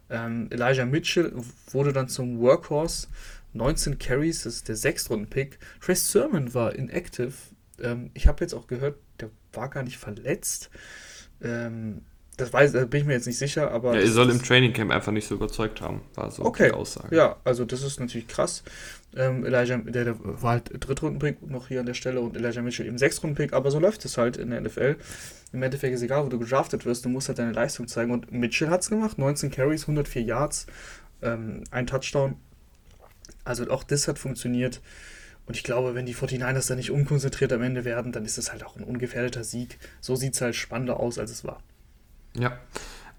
Ähm, Elijah Mitchell wurde dann zum Workhorse 19 Carries, das ist der Sechstrunden-Pick. Trace Sermon war inactive. Ähm, ich habe jetzt auch gehört, der war gar nicht verletzt. Ähm, das weiß, da bin ich mir jetzt nicht sicher, aber. Ja, er soll im Training Camp einfach nicht so überzeugt haben, war so okay. die Aussage. Ja, also das ist natürlich krass. Ähm, Elijah, der, der war halt Drittrunden-Pick noch hier an der Stelle und Elijah Mitchell eben Sechstrunden-Pick, aber so läuft es halt in der NFL. Im Endeffekt ist egal, wo du gedraftet wirst, du musst halt deine Leistung zeigen. Und Mitchell hat es gemacht, 19 Carries, 104 Yards, ähm, ein Touchdown. Also auch das hat funktioniert. Und ich glaube, wenn die 49ers da nicht unkonzentriert am Ende werden, dann ist das halt auch ein ungefährdeter Sieg. So sieht es halt spannender aus, als es war. Ja.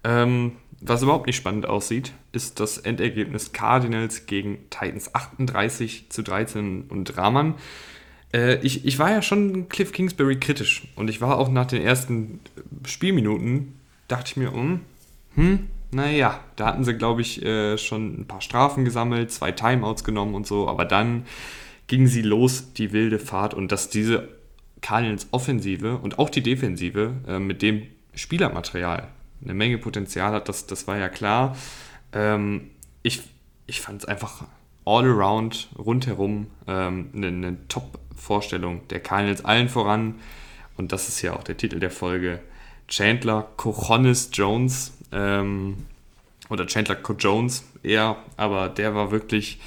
Ähm, was überhaupt nicht spannend aussieht, ist das Endergebnis Cardinals gegen Titans 38 zu 13 und Rahman. Äh, ich, ich war ja schon Cliff Kingsbury kritisch und ich war auch nach den ersten Spielminuten, dachte ich mir, um, hm, naja, da hatten sie, glaube ich, äh, schon ein paar Strafen gesammelt, zwei Timeouts genommen und so, aber dann ging sie los, die wilde Fahrt und dass diese Cardinals Offensive und auch die Defensive äh, mit dem Spielermaterial eine Menge Potenzial hat, das, das war ja klar. Ähm, ich ich fand es einfach all around, rundherum ähm, eine, eine Top-Vorstellung der Cardinals allen voran. Und das ist ja auch der Titel der Folge. Chandler Cojones Jones ähm, oder Chandler Co. Jones eher, aber der war wirklich.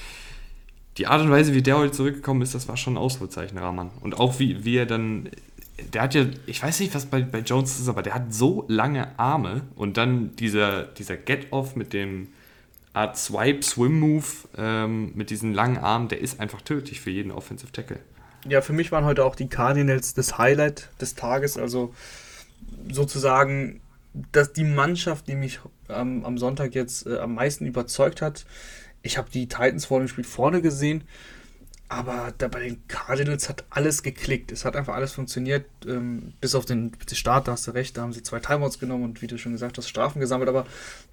Die Art und Weise, wie der heute zurückgekommen ist, das war schon ein Ausrufezeichen, Rahman. Und auch wie, wie er dann. Der hat ja, ich weiß nicht, was bei, bei Jones ist, aber der hat so lange Arme und dann dieser, dieser Get-Off mit dem Art Swipe-Swim-Move ähm, mit diesen langen Armen, der ist einfach tödlich für jeden Offensive Tackle. Ja, für mich waren heute auch die Cardinals das Highlight des Tages. Also sozusagen dass die Mannschaft, die mich ähm, am Sonntag jetzt äh, am meisten überzeugt hat. Ich habe die Titans vor dem Spiel vorne gesehen, aber da bei den Cardinals hat alles geklickt. Es hat einfach alles funktioniert, ähm, bis auf den, Start, da hast du recht, da haben sie zwei Timeouts genommen und wie du schon gesagt hast, Strafen gesammelt, aber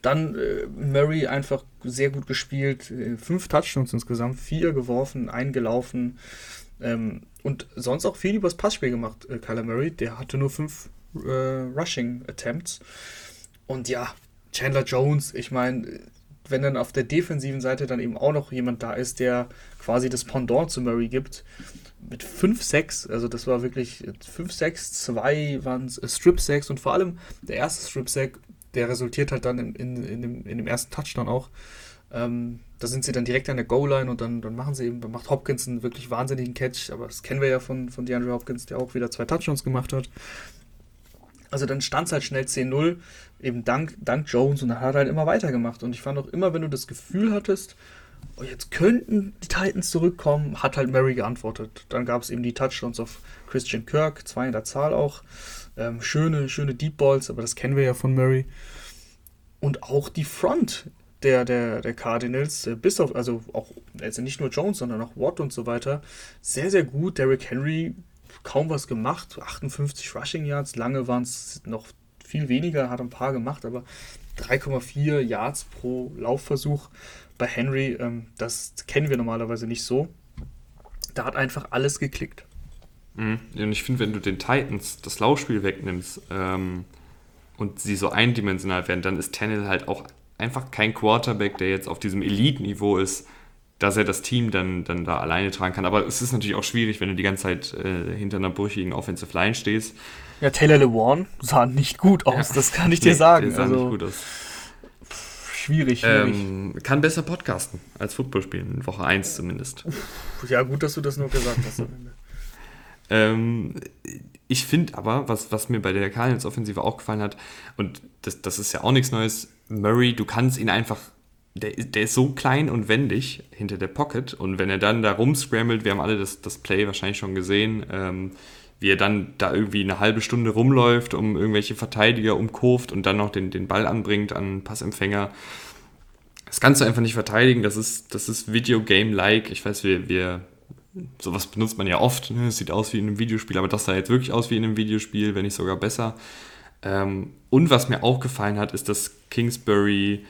dann äh, Murray einfach sehr gut gespielt, äh, fünf Touchdowns insgesamt, vier geworfen, eingelaufen ähm, und sonst auch viel übers Passspiel gemacht, äh, Kyler Murray, der hatte nur fünf äh, Rushing Attempts. Und ja, Chandler Jones, ich meine, wenn dann auf der defensiven Seite dann eben auch noch jemand da ist, der quasi das Pendant zu Murray gibt, mit 5-6, also das war wirklich 5-6, 2 waren es Strip-6 und vor allem der erste Strip-Sack, der resultiert halt dann in, in, in, dem, in dem ersten Touchdown auch. Ähm, da sind sie dann direkt an der Goal-Line und dann, dann machen sie eben, macht Hopkins einen wirklich wahnsinnigen Catch, aber das kennen wir ja von, von DeAndre Hopkins, der auch wieder zwei Touchdowns gemacht hat. Also dann stand es halt schnell 10-0, eben dank, dank Jones und dann hat er halt immer weitergemacht. Und ich fand auch immer, wenn du das Gefühl hattest, oh, jetzt könnten die Titans zurückkommen, hat halt Murray geantwortet. Dann gab es eben die Touchdowns auf Christian Kirk, zwei in der Zahl auch. Ähm, schöne, schöne Deep Balls, aber das kennen wir ja von Murray. Und auch die Front der, der, der Cardinals, äh, bis auf, also auch, also nicht nur Jones, sondern auch Watt und so weiter, sehr, sehr gut. Derrick Henry kaum was gemacht, 58 Rushing Yards, lange waren es noch viel weniger, hat ein paar gemacht, aber 3,4 Yards pro Laufversuch bei Henry, ähm, das kennen wir normalerweise nicht so. Da hat einfach alles geklickt. Mhm. Und ich finde, wenn du den Titans das Laufspiel wegnimmst ähm, und sie so eindimensional werden, dann ist Tannehill halt auch einfach kein Quarterback, der jetzt auf diesem Elite-Niveau ist, dass er das Team dann, dann da alleine tragen kann. Aber es ist natürlich auch schwierig, wenn du die ganze Zeit äh, hinter einer brüchigen Offensive Line stehst. Ja, Taylor Lewan sah nicht gut aus, ja. das kann ich dir nee, sagen. Der sah also, nicht gut aus. Schwierig, schwierig. Ähm, kann besser podcasten als Football spielen, Woche 1 zumindest. Ja, gut, dass du das nur gesagt hast am Ende. ähm, ich finde aber, was, was mir bei der Cardinals Offensive auch gefallen hat, und das, das ist ja auch nichts Neues, Murray, du kannst ihn einfach, der, der ist so klein und wendig hinter der Pocket und wenn er dann da rumscrambled, wir haben alle das, das Play wahrscheinlich schon gesehen, ähm, wie er dann da irgendwie eine halbe Stunde rumläuft, um irgendwelche Verteidiger umkurft und dann noch den, den Ball anbringt an Passempfänger. Das kannst du einfach nicht verteidigen, das ist, das ist Videogame-like. Ich weiß, wir, wir, sowas benutzt man ja oft, ne? es sieht aus wie in einem Videospiel, aber das sah jetzt wirklich aus wie in einem Videospiel, wenn nicht sogar besser. Ähm, und was mir auch gefallen hat, ist, dass Kingsbury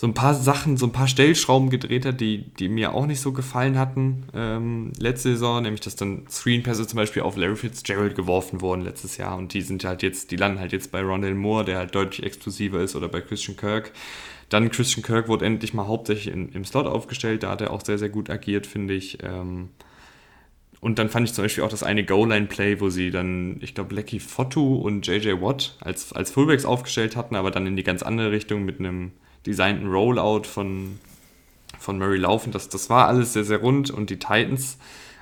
so ein paar Sachen, so ein paar Stellschrauben gedreht hat, die, die mir auch nicht so gefallen hatten ähm, letzte Saison, nämlich dass dann Screenpässe zum Beispiel auf Larry Fitzgerald geworfen wurden letztes Jahr und die sind halt jetzt, die landen halt jetzt bei Rondell Moore, der halt deutlich explosiver ist oder bei Christian Kirk. Dann Christian Kirk wurde endlich mal hauptsächlich in, im Slot aufgestellt, da hat er auch sehr, sehr gut agiert, finde ich. Ähm, und dann fand ich zum Beispiel auch das eine Goal-Line-Play, wo sie dann, ich glaube, Lecky Fotu und JJ Watt als, als Fullbacks aufgestellt hatten, aber dann in die ganz andere Richtung mit einem designten Rollout von, von Murray laufen. Das, das war alles sehr, sehr rund und die Titans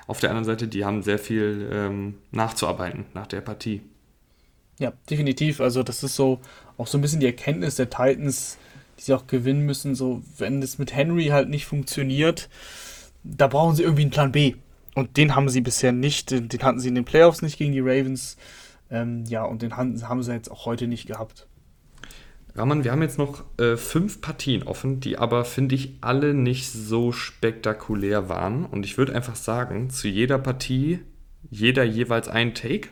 auf der anderen Seite, die haben sehr viel ähm, nachzuarbeiten nach der Partie. Ja, definitiv. Also das ist so auch so ein bisschen die Erkenntnis der Titans, die sie auch gewinnen müssen. So, wenn es mit Henry halt nicht funktioniert, da brauchen sie irgendwie einen Plan B. Und den haben sie bisher nicht. Den, hatten sie in den Playoffs nicht gegen die Ravens. Ähm, ja, und den haben sie jetzt auch heute nicht gehabt. Raman, wir haben jetzt noch äh, fünf Partien offen, die aber, finde ich, alle nicht so spektakulär waren. Und ich würde einfach sagen, zu jeder Partie jeder jeweils einen Take.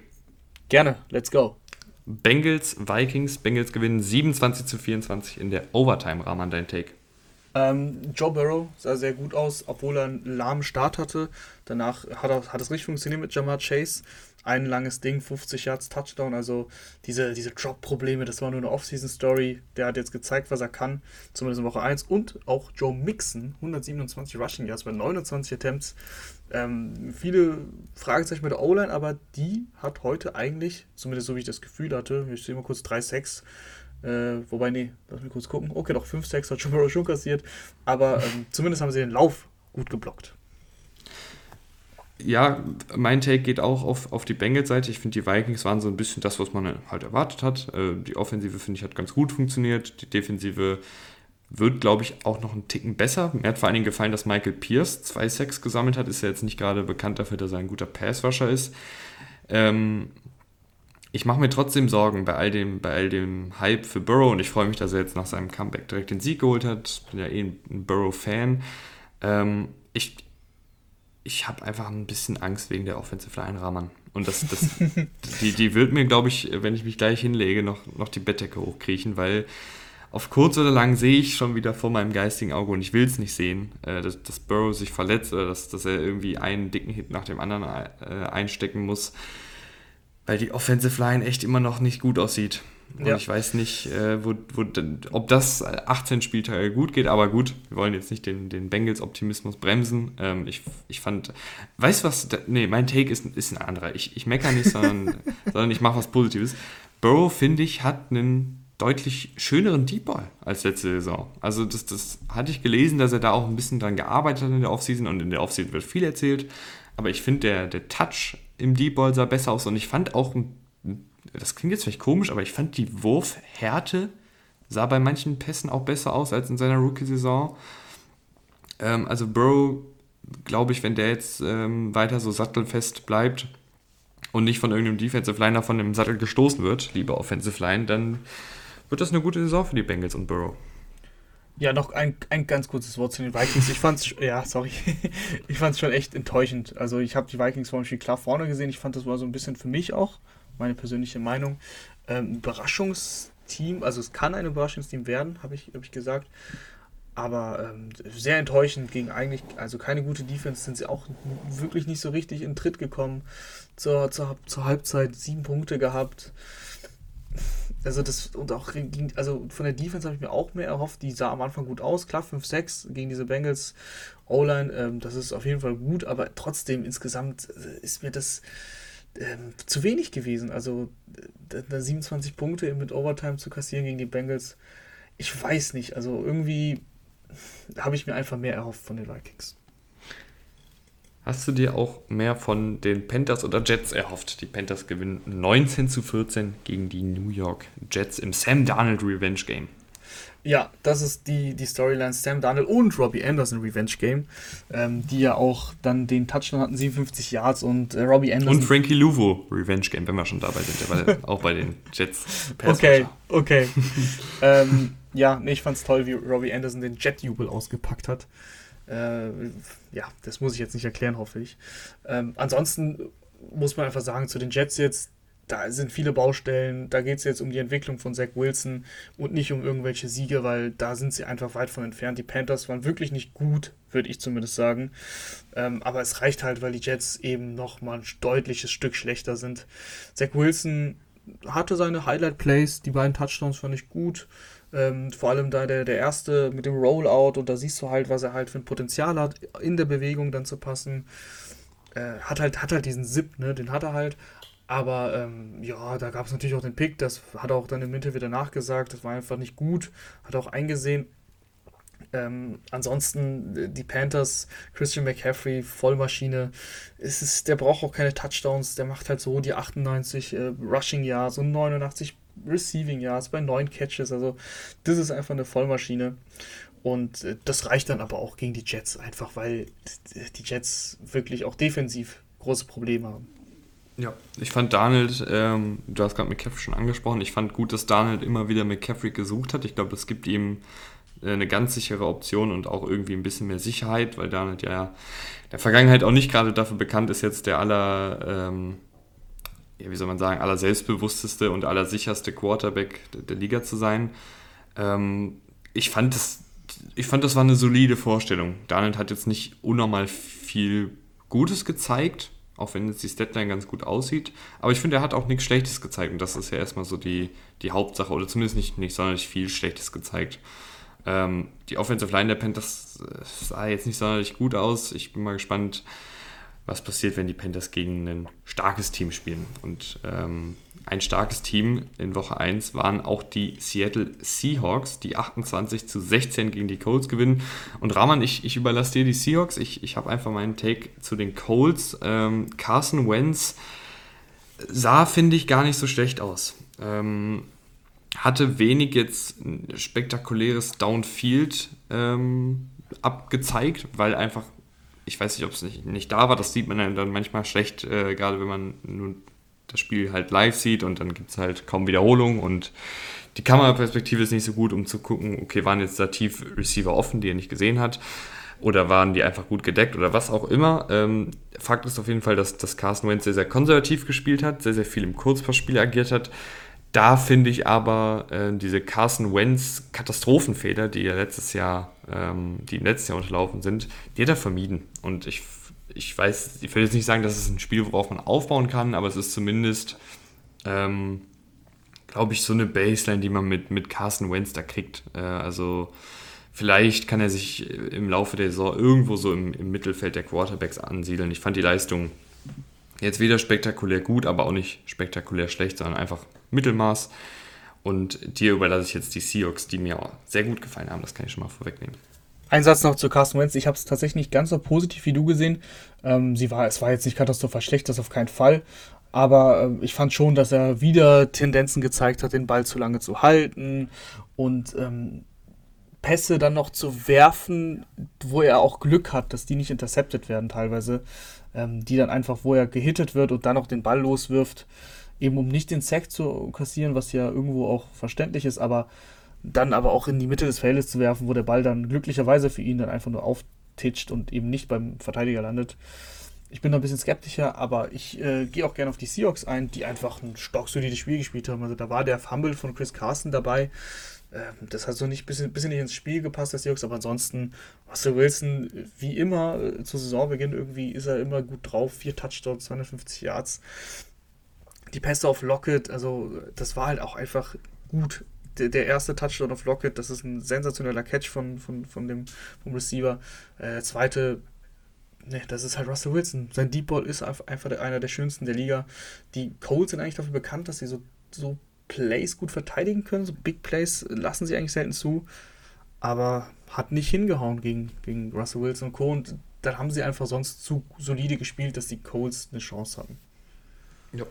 Gerne, let's go. Bengals, Vikings, Bengals gewinnen 27 zu 24 in der Overtime, Raman, dein Take. Ähm, Joe Burrow sah sehr gut aus, obwohl er einen lahmen Start hatte. Danach hat, er, hat es richtig funktioniert mit Jamar Chase ein langes Ding, 50 Yards Touchdown. Also diese, diese Drop-Probleme, das war nur eine Off-Season-Story. Der hat jetzt gezeigt, was er kann, zumindest in Woche 1. Und auch Joe Mixon, 127 Rushing Yards bei 29 Attempts. Ähm, viele Fragezeichen mit der O-Line, aber die hat heute eigentlich, zumindest so wie ich das Gefühl hatte, ich sehe mal kurz 3-6. Äh, wobei, nee, lass mich kurz gucken. Okay, doch 5-6 hat Joe schon kassiert. Aber ähm, zumindest haben sie den Lauf gut geblockt ja, mein Take geht auch auf, auf die Bengals-Seite. Ich finde, die Vikings waren so ein bisschen das, was man halt erwartet hat. Äh, die Offensive, finde ich, hat ganz gut funktioniert. Die Defensive wird, glaube ich, auch noch einen Ticken besser. Mir hat vor allen Dingen gefallen, dass Michael Pierce zwei Sacks gesammelt hat. Ist ja jetzt nicht gerade bekannt dafür, dass er ein guter Passwasher ist. Ähm, ich mache mir trotzdem Sorgen bei all, dem, bei all dem Hype für Burrow und ich freue mich, dass er jetzt nach seinem Comeback direkt den Sieg geholt hat. Bin ja eh ein Burrow-Fan. Ähm, ich, ich habe einfach ein bisschen Angst wegen der Offensive Line Raman. Und das, das, die, die wird mir, glaube ich, wenn ich mich gleich hinlege, noch, noch die Bettdecke hochkriechen, weil auf kurz oder lang sehe ich schon wieder vor meinem geistigen Auge und ich will es nicht sehen, äh, dass, dass Burrow sich verletzt oder dass, dass er irgendwie einen dicken Hit nach dem anderen äh, einstecken muss, weil die Offensive Line echt immer noch nicht gut aussieht. Und ja. ich weiß nicht, äh, wo, wo, ob das 18 Spieltage gut geht, aber gut, wir wollen jetzt nicht den, den Bengals-Optimismus bremsen. Ähm, ich, ich fand, weißt du was, da, nee, mein Take ist, ist ein anderer. Ich, ich meckere nicht, sondern, sondern ich mache was Positives. Burrow, finde ich, hat einen deutlich schöneren Deep Ball als letzte Saison. Also das, das hatte ich gelesen, dass er da auch ein bisschen dran gearbeitet hat in der Offseason und in der Offseason wird viel erzählt. Aber ich finde, der, der Touch im Deep Ball sah besser aus und ich fand auch, das klingt jetzt vielleicht komisch, aber ich fand die Wurfhärte sah bei manchen Pässen auch besser aus als in seiner Rookie-Saison. Ähm, also Burrow, glaube ich, wenn der jetzt ähm, weiter so sattelfest bleibt und nicht von irgendeinem Defensive Liner von dem Sattel gestoßen wird, lieber Offensive Line, dann wird das eine gute Saison für die Bengals und Burrow. Ja, noch ein, ein ganz kurzes Wort zu den Vikings. Ich fand's, ja, sorry, ich fand's schon echt enttäuschend. Also ich habe die Vikings vor dem Spiel klar vorne gesehen. Ich fand, das war so ein bisschen für mich auch, meine persönliche Meinung, ähm, Überraschungsteam. Also es kann ein Überraschungsteam werden, habe ich, hab ich gesagt. Aber ähm, sehr enttäuschend gegen eigentlich, also keine gute Defense, sind sie auch wirklich nicht so richtig in Tritt gekommen. Zur, zur, zur Halbzeit sieben Punkte gehabt also das und auch also von der Defense habe ich mir auch mehr erhofft. Die sah am Anfang gut aus, klar 5-6 gegen diese Bengals O-Line, ähm, das ist auf jeden Fall gut, aber trotzdem insgesamt äh, ist mir das ähm, zu wenig gewesen. Also da 27 Punkte mit Overtime zu kassieren gegen die Bengals, ich weiß nicht. Also irgendwie habe ich mir einfach mehr erhofft von den Vikings. Hast du dir auch mehr von den Panthers oder Jets erhofft? Die Panthers gewinnen 19 zu 14 gegen die New York Jets im Sam Darnold Revenge Game. Ja, das ist die, die Storyline Sam Darnold und Robbie Anderson Revenge Game, ähm, die ja auch dann den Touchdown hatten, 57 Yards und äh, Robbie Anderson. Und Frankie Luvo Revenge Game, wenn wir schon dabei sind, der war auch bei den Jets. okay, okay. ähm, ja, nee, ich fand's toll, wie Robbie Anderson den Jet-Jubel ausgepackt hat. Äh, ja, das muss ich jetzt nicht erklären, hoffe ich. Ähm, ansonsten muss man einfach sagen, zu den Jets jetzt, da sind viele Baustellen. Da geht es jetzt um die Entwicklung von Zach Wilson und nicht um irgendwelche Siege, weil da sind sie einfach weit von entfernt. Die Panthers waren wirklich nicht gut, würde ich zumindest sagen. Ähm, aber es reicht halt, weil die Jets eben noch mal ein deutliches Stück schlechter sind. Zach Wilson hatte seine Highlight-Plays, die beiden Touchdowns fand ich gut. Ähm, vor allem da der, der erste mit dem Rollout und da siehst du halt, was er halt für ein Potenzial hat, in der Bewegung dann zu passen. Äh, hat halt, hat halt diesen Zip, ne, den hat er halt. Aber ähm, ja, da gab es natürlich auch den Pick, das hat er auch dann im Interview danach gesagt, das war einfach nicht gut, hat auch eingesehen. Ähm, ansonsten äh, die Panthers, Christian McCaffrey, Vollmaschine. Es ist, der braucht auch keine Touchdowns, der macht halt so die 98 äh, Rushing Yards und 89 Receiving Yards bei neun Catches. Also das ist einfach eine Vollmaschine. Und äh, das reicht dann aber auch gegen die Jets, einfach weil die Jets wirklich auch defensiv große Probleme haben. Ja, ich fand Donald, ähm, du hast gerade McCaffrey schon angesprochen, ich fand gut, dass Donald immer wieder McCaffrey gesucht hat. Ich glaube, das gibt ihm äh, eine ganz sichere Option und auch irgendwie ein bisschen mehr Sicherheit, weil Donald ja in der Vergangenheit auch nicht gerade dafür bekannt ist, jetzt der aller ähm, ja, wie soll man sagen, aller selbstbewussteste und aller sicherste Quarterback der, der Liga zu sein. Ähm, ich fand das, ich fand, das war eine solide Vorstellung. Donald hat jetzt nicht unnormal viel Gutes gezeigt, auch wenn jetzt die Statline ganz gut aussieht. Aber ich finde, er hat auch nichts Schlechtes gezeigt. Und das ist ja erstmal so die, die Hauptsache, oder zumindest nicht, nicht sonderlich viel Schlechtes gezeigt. Ähm, die Offensive Line der Panthers äh, sah jetzt nicht sonderlich gut aus. Ich bin mal gespannt, was passiert, wenn die Panthers gegen ein starkes Team spielen. Und ähm, ein starkes Team in Woche 1 waren auch die Seattle Seahawks, die 28 zu 16 gegen die Colts gewinnen. Und Rahman, ich, ich überlasse dir die Seahawks. Ich, ich habe einfach meinen Take zu den Colts. Ähm, Carson Wentz sah, finde ich, gar nicht so schlecht aus. Ähm, hatte wenig jetzt spektakuläres Downfield ähm, abgezeigt, weil einfach ich weiß nicht, ob es nicht, nicht da war, das sieht man dann manchmal schlecht, äh, gerade wenn man nun das Spiel halt live sieht und dann gibt es halt kaum Wiederholung und die Kameraperspektive ist nicht so gut, um zu gucken, okay, waren jetzt da tief Receiver offen, die er nicht gesehen hat oder waren die einfach gut gedeckt oder was auch immer. Ähm, Fakt ist auf jeden Fall, dass, dass Carson Wentz sehr, sehr konservativ gespielt hat, sehr, sehr viel im Kurzpassspiel agiert hat da finde ich aber äh, diese Carson Wentz Katastrophenfehler, die ja letztes Jahr, ähm, die im letzten Jahr unterlaufen sind, die hat er vermieden. Und ich, ich weiß, ich will jetzt nicht sagen, dass es ein Spiel, worauf man aufbauen kann, aber es ist zumindest, ähm, glaube ich, so eine Baseline, die man mit, mit Carson Wentz da kriegt. Äh, also vielleicht kann er sich im Laufe der Saison irgendwo so im, im Mittelfeld der Quarterbacks ansiedeln. Ich fand die Leistung Jetzt weder spektakulär gut, aber auch nicht spektakulär schlecht, sondern einfach Mittelmaß. Und dir überlasse ich jetzt die Seahawks, die mir sehr gut gefallen haben. Das kann ich schon mal vorwegnehmen. Ein Satz noch zu Carsten Wentz. Ich habe es tatsächlich nicht ganz so positiv wie du gesehen. Ähm, sie war, es war jetzt nicht katastrophal schlecht, das auf keinen Fall. Aber äh, ich fand schon, dass er wieder Tendenzen gezeigt hat, den Ball zu lange zu halten und ähm, Pässe dann noch zu werfen, wo er auch Glück hat, dass die nicht intercepted werden teilweise. Ähm, die dann einfach, wo er gehittet wird und dann noch den Ball loswirft, eben um nicht den Sack zu kassieren, was ja irgendwo auch verständlich ist, aber dann aber auch in die Mitte des Feldes zu werfen, wo der Ball dann glücklicherweise für ihn dann einfach nur auftitscht und eben nicht beim Verteidiger landet. Ich bin da ein bisschen skeptischer, aber ich äh, gehe auch gerne auf die Seahawks ein, die einfach ein stocksolides Spiel gespielt haben. Also da war der Fumble von Chris Carson dabei. Ähm, das hat so nicht bisschen, bisschen nicht ins Spiel gepasst, der Seahawks, aber ansonsten, Russell Wilson, wie immer, äh, zu Saisonbeginn irgendwie ist er immer gut drauf. Vier Touchdowns, 250 Yards. Die Pässe auf Lockett, also das war halt auch einfach gut der, der, erste Touchdown auf Lockett, das ist ein sensationeller Catch von, von, von dem, vom Receiver. Äh, zweite, ne, das ist halt Russell Wilson. Sein Deep Ball ist einfach einer der schönsten der Liga. Die Colts sind eigentlich dafür bekannt, dass sie so, so Plays gut verteidigen können. So Big Plays lassen sie eigentlich selten zu. Aber hat nicht hingehauen gegen, gegen Russell Wilson und Co. Und dann haben sie einfach sonst zu solide gespielt, dass die Colts eine Chance hatten. Ja.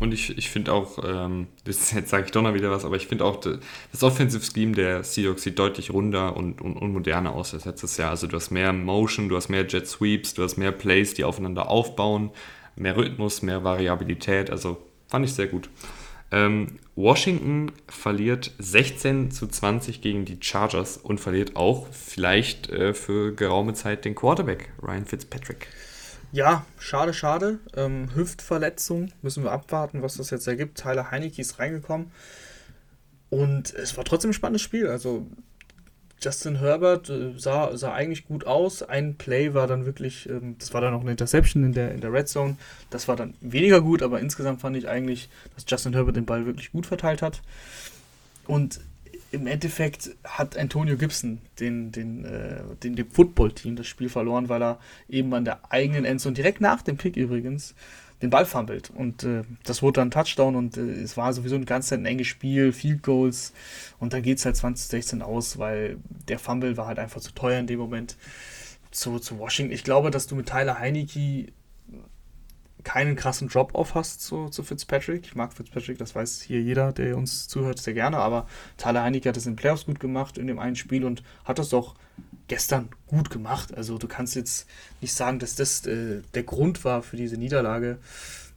Und ich, ich finde auch, ähm, das, jetzt sage ich doch noch wieder was, aber ich finde auch, das Offensive Scheme der Seahawks sieht deutlich runder und, und, und moderner aus als letztes Jahr. Also du hast mehr Motion, du hast mehr Jet Sweeps, du hast mehr Plays, die aufeinander aufbauen, mehr Rhythmus, mehr Variabilität. Also fand ich sehr gut. Ähm, Washington verliert 16 zu 20 gegen die Chargers und verliert auch vielleicht äh, für geraume Zeit den Quarterback, Ryan Fitzpatrick. Ja, schade, schade. Ähm, Hüftverletzung, müssen wir abwarten, was das jetzt ergibt. Tyler Heinecke ist reingekommen. Und es war trotzdem ein spannendes Spiel. Also Justin Herbert äh, sah, sah eigentlich gut aus. Ein Play war dann wirklich, ähm, das war dann noch eine Interception in der, in der Red Zone. Das war dann weniger gut, aber insgesamt fand ich eigentlich, dass Justin Herbert den Ball wirklich gut verteilt hat. Und im Endeffekt hat Antonio Gibson den, den, äh, den, dem Football-Team das Spiel verloren, weil er eben an der eigenen Endzone, direkt nach dem Pick übrigens, den Ball fummelt. Und äh, das wurde dann Touchdown und äh, es war sowieso ein ganz ein enges Spiel, Field Goals. Und dann geht es halt 2016 aus, weil der Fumble war halt einfach zu teuer in dem Moment zu, zu Washington. Ich glaube, dass du mit Tyler Heinecke keinen krassen Drop-Off hast zu, zu Fitzpatrick. Ich mag Fitzpatrick, das weiß hier jeder, der uns zuhört, sehr gerne. Aber Tyler Heinecke hat es in den Playoffs gut gemacht in dem einen Spiel und hat das auch gestern gut gemacht. Also du kannst jetzt nicht sagen, dass das äh, der Grund war für diese Niederlage.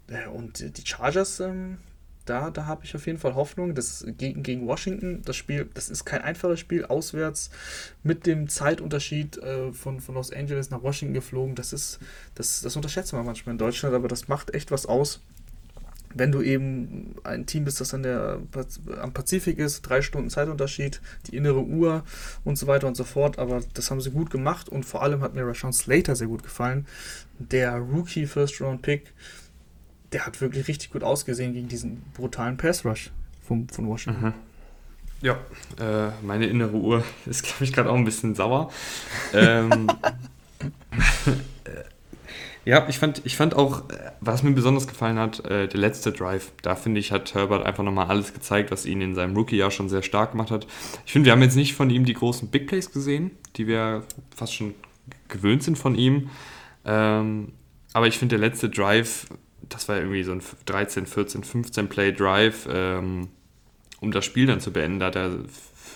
Äh, und die Chargers, ähm, da, da habe ich auf jeden Fall Hoffnung. Das gegen, gegen Washington, das Spiel, das ist kein einfaches Spiel, auswärts mit dem Zeitunterschied äh, von, von Los Angeles nach Washington geflogen. Das ist, das, das unterschätzt man manchmal in Deutschland, aber das macht echt was aus. Wenn du eben ein Team bist, das an der, am Pazifik ist, drei Stunden Zeitunterschied, die innere Uhr und so weiter und so fort, aber das haben sie gut gemacht und vor allem hat mir Rashawn Slater sehr gut gefallen. Der Rookie First Round Pick, der hat wirklich richtig gut ausgesehen gegen diesen brutalen Pass Rush vom, von Washington. Mhm. Ja, äh, meine innere Uhr ist, glaube ich, gerade auch ein bisschen sauer. ähm, ja, ich fand, ich fand auch, was mir besonders gefallen hat, äh, der letzte Drive. Da finde ich, hat Herbert einfach nochmal alles gezeigt, was ihn in seinem Rookie-Jahr schon sehr stark gemacht hat. Ich finde, wir haben jetzt nicht von ihm die großen Big Plays gesehen, die wir fast schon gewöhnt sind von ihm. Ähm, aber ich finde, der letzte Drive das war irgendwie so ein 13, 14, 15 Play Drive, ähm, um das Spiel dann zu beenden. Da hat er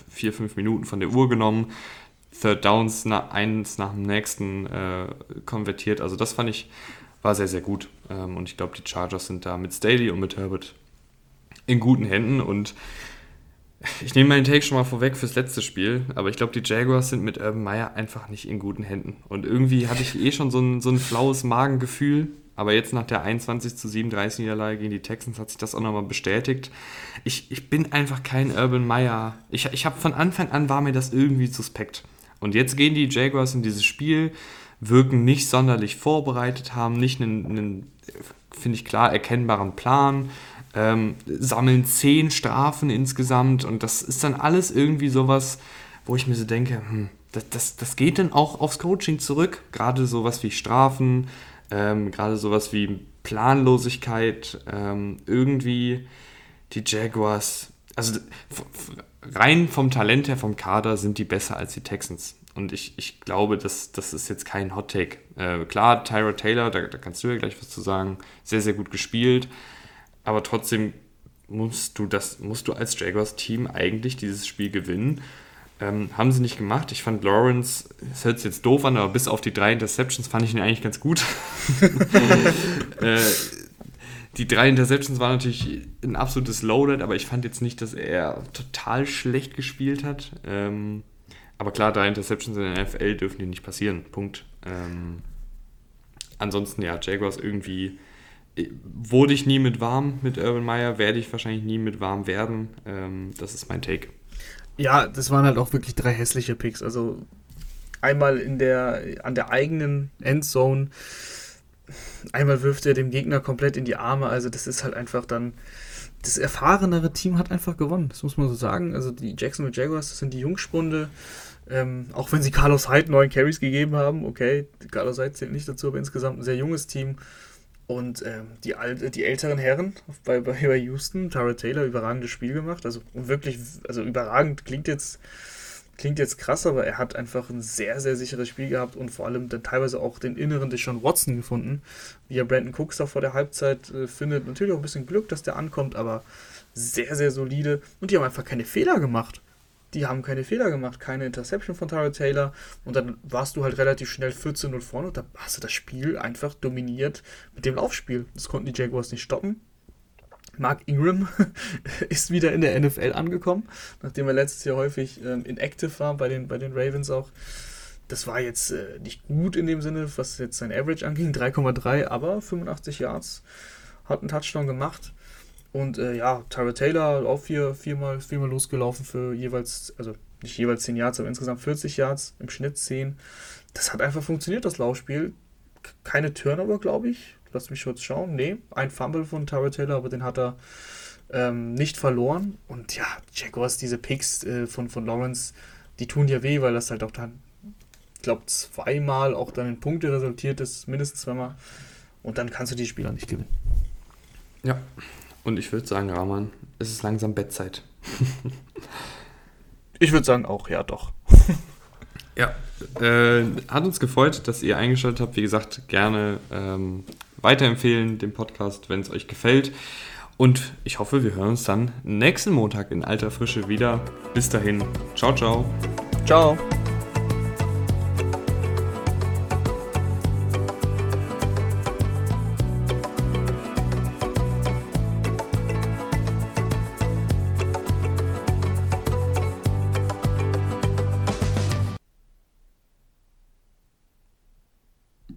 vier, fünf Minuten von der Uhr genommen, Third Downs na, eins nach dem nächsten äh, konvertiert. Also das fand ich, war sehr, sehr gut. Ähm, und ich glaube, die Chargers sind da mit Staley und mit Herbert in guten Händen und ich nehme meinen Take schon mal vorweg fürs letzte Spiel, aber ich glaube, die Jaguars sind mit Urban Meyer einfach nicht in guten Händen. Und irgendwie hatte ich eh schon so ein, so ein flaues Magengefühl, aber jetzt nach der 21 zu 37 Niederlage gegen die Texans hat sich das auch nochmal bestätigt. Ich, ich bin einfach kein Urban Meyer. Ich, ich habe von Anfang an war mir das irgendwie suspekt. Und jetzt gehen die Jaguars in dieses Spiel, wirken nicht sonderlich vorbereitet, haben nicht einen, einen finde ich klar, erkennbaren Plan, ähm, sammeln zehn Strafen insgesamt und das ist dann alles irgendwie sowas, wo ich mir so denke, hm, das, das, das geht dann auch aufs Coaching zurück, gerade sowas wie Strafen, ähm, Gerade sowas wie Planlosigkeit, ähm, irgendwie die Jaguars also rein vom Talent her, vom Kader sind die besser als die Texans. Und ich, ich glaube, dass das ist jetzt kein Hot Take. Äh, klar, Tyra Taylor, da, da kannst du ja gleich was zu sagen, sehr, sehr gut gespielt. Aber trotzdem musst du das, musst du als Jaguars-Team eigentlich dieses Spiel gewinnen. Ähm, haben sie nicht gemacht. Ich fand Lawrence, das hört sich jetzt doof an, aber bis auf die drei Interceptions fand ich ihn eigentlich ganz gut. äh, die drei Interceptions waren natürlich ein absolutes Loaded, aber ich fand jetzt nicht, dass er total schlecht gespielt hat. Ähm, aber klar, drei Interceptions in der NFL dürfen dir nicht passieren. Punkt. Ähm, ansonsten, ja, Jaguars irgendwie äh, wurde ich nie mit warm mit Urban Meyer, werde ich wahrscheinlich nie mit warm werden. Ähm, das ist mein Take. Ja, das waren halt auch wirklich drei hässliche Picks. Also einmal in der, an der eigenen Endzone, einmal wirft er dem Gegner komplett in die Arme. Also das ist halt einfach dann, das erfahrenere Team hat einfach gewonnen. Das muss man so sagen. Also die Jacksonville Jaguars, das sind die Jungspunde. Ähm, auch wenn sie Carlos Hyde neun Carries gegeben haben, okay, Carlos Hyde zählt nicht dazu, aber insgesamt ein sehr junges Team. Und ähm, die, die älteren Herren bei, bei, bei Houston, Tara Taylor, überragendes Spiel gemacht. Also wirklich, also überragend klingt jetzt, klingt jetzt krass, aber er hat einfach ein sehr, sehr sicheres Spiel gehabt und vor allem dann teilweise auch den inneren Deshaun Watson gefunden, wie er Brandon Cooks da vor der Halbzeit äh, findet. Natürlich auch ein bisschen Glück, dass der ankommt, aber sehr, sehr solide. Und die haben einfach keine Fehler gemacht die haben keine Fehler gemacht, keine Interception von Tara Taylor und dann warst du halt relativ schnell 14-0 vorne und da hast du das Spiel einfach dominiert mit dem Laufspiel. Das konnten die Jaguars nicht stoppen. Mark Ingram ist wieder in der NFL angekommen, nachdem er letztes Jahr häufig ähm, inactive war bei den, bei den Ravens auch. Das war jetzt äh, nicht gut in dem Sinne, was jetzt sein Average anging, 3,3, aber 85 Yards, hat einen Touchdown gemacht. Und äh, ja, Tyra Taylor auch vier, viermal, viermal losgelaufen für jeweils, also nicht jeweils 10 Yards, aber insgesamt 40 Yards, im Schnitt 10. Das hat einfach funktioniert, das Laufspiel. Keine Turnover, glaube ich. Lass mich kurz schauen. Nee, ein Fumble von Tyra Taylor, aber den hat er ähm, nicht verloren. Und ja, Jaguars, diese Picks äh, von, von Lawrence, die tun ja weh, weil das halt auch dann, ich glaube, zweimal auch dann in Punkte resultiert ist, mindestens zweimal. Und dann kannst du die Spieler nicht gewinnen. Ja, und ich würde sagen, Rahman, es ist langsam Bettzeit. ich würde sagen auch, ja, doch. ja, äh, hat uns gefreut, dass ihr eingeschaltet habt. Wie gesagt, gerne ähm, weiterempfehlen den Podcast, wenn es euch gefällt. Und ich hoffe, wir hören uns dann nächsten Montag in alter Frische wieder. Bis dahin. Ciao, ciao. Ciao.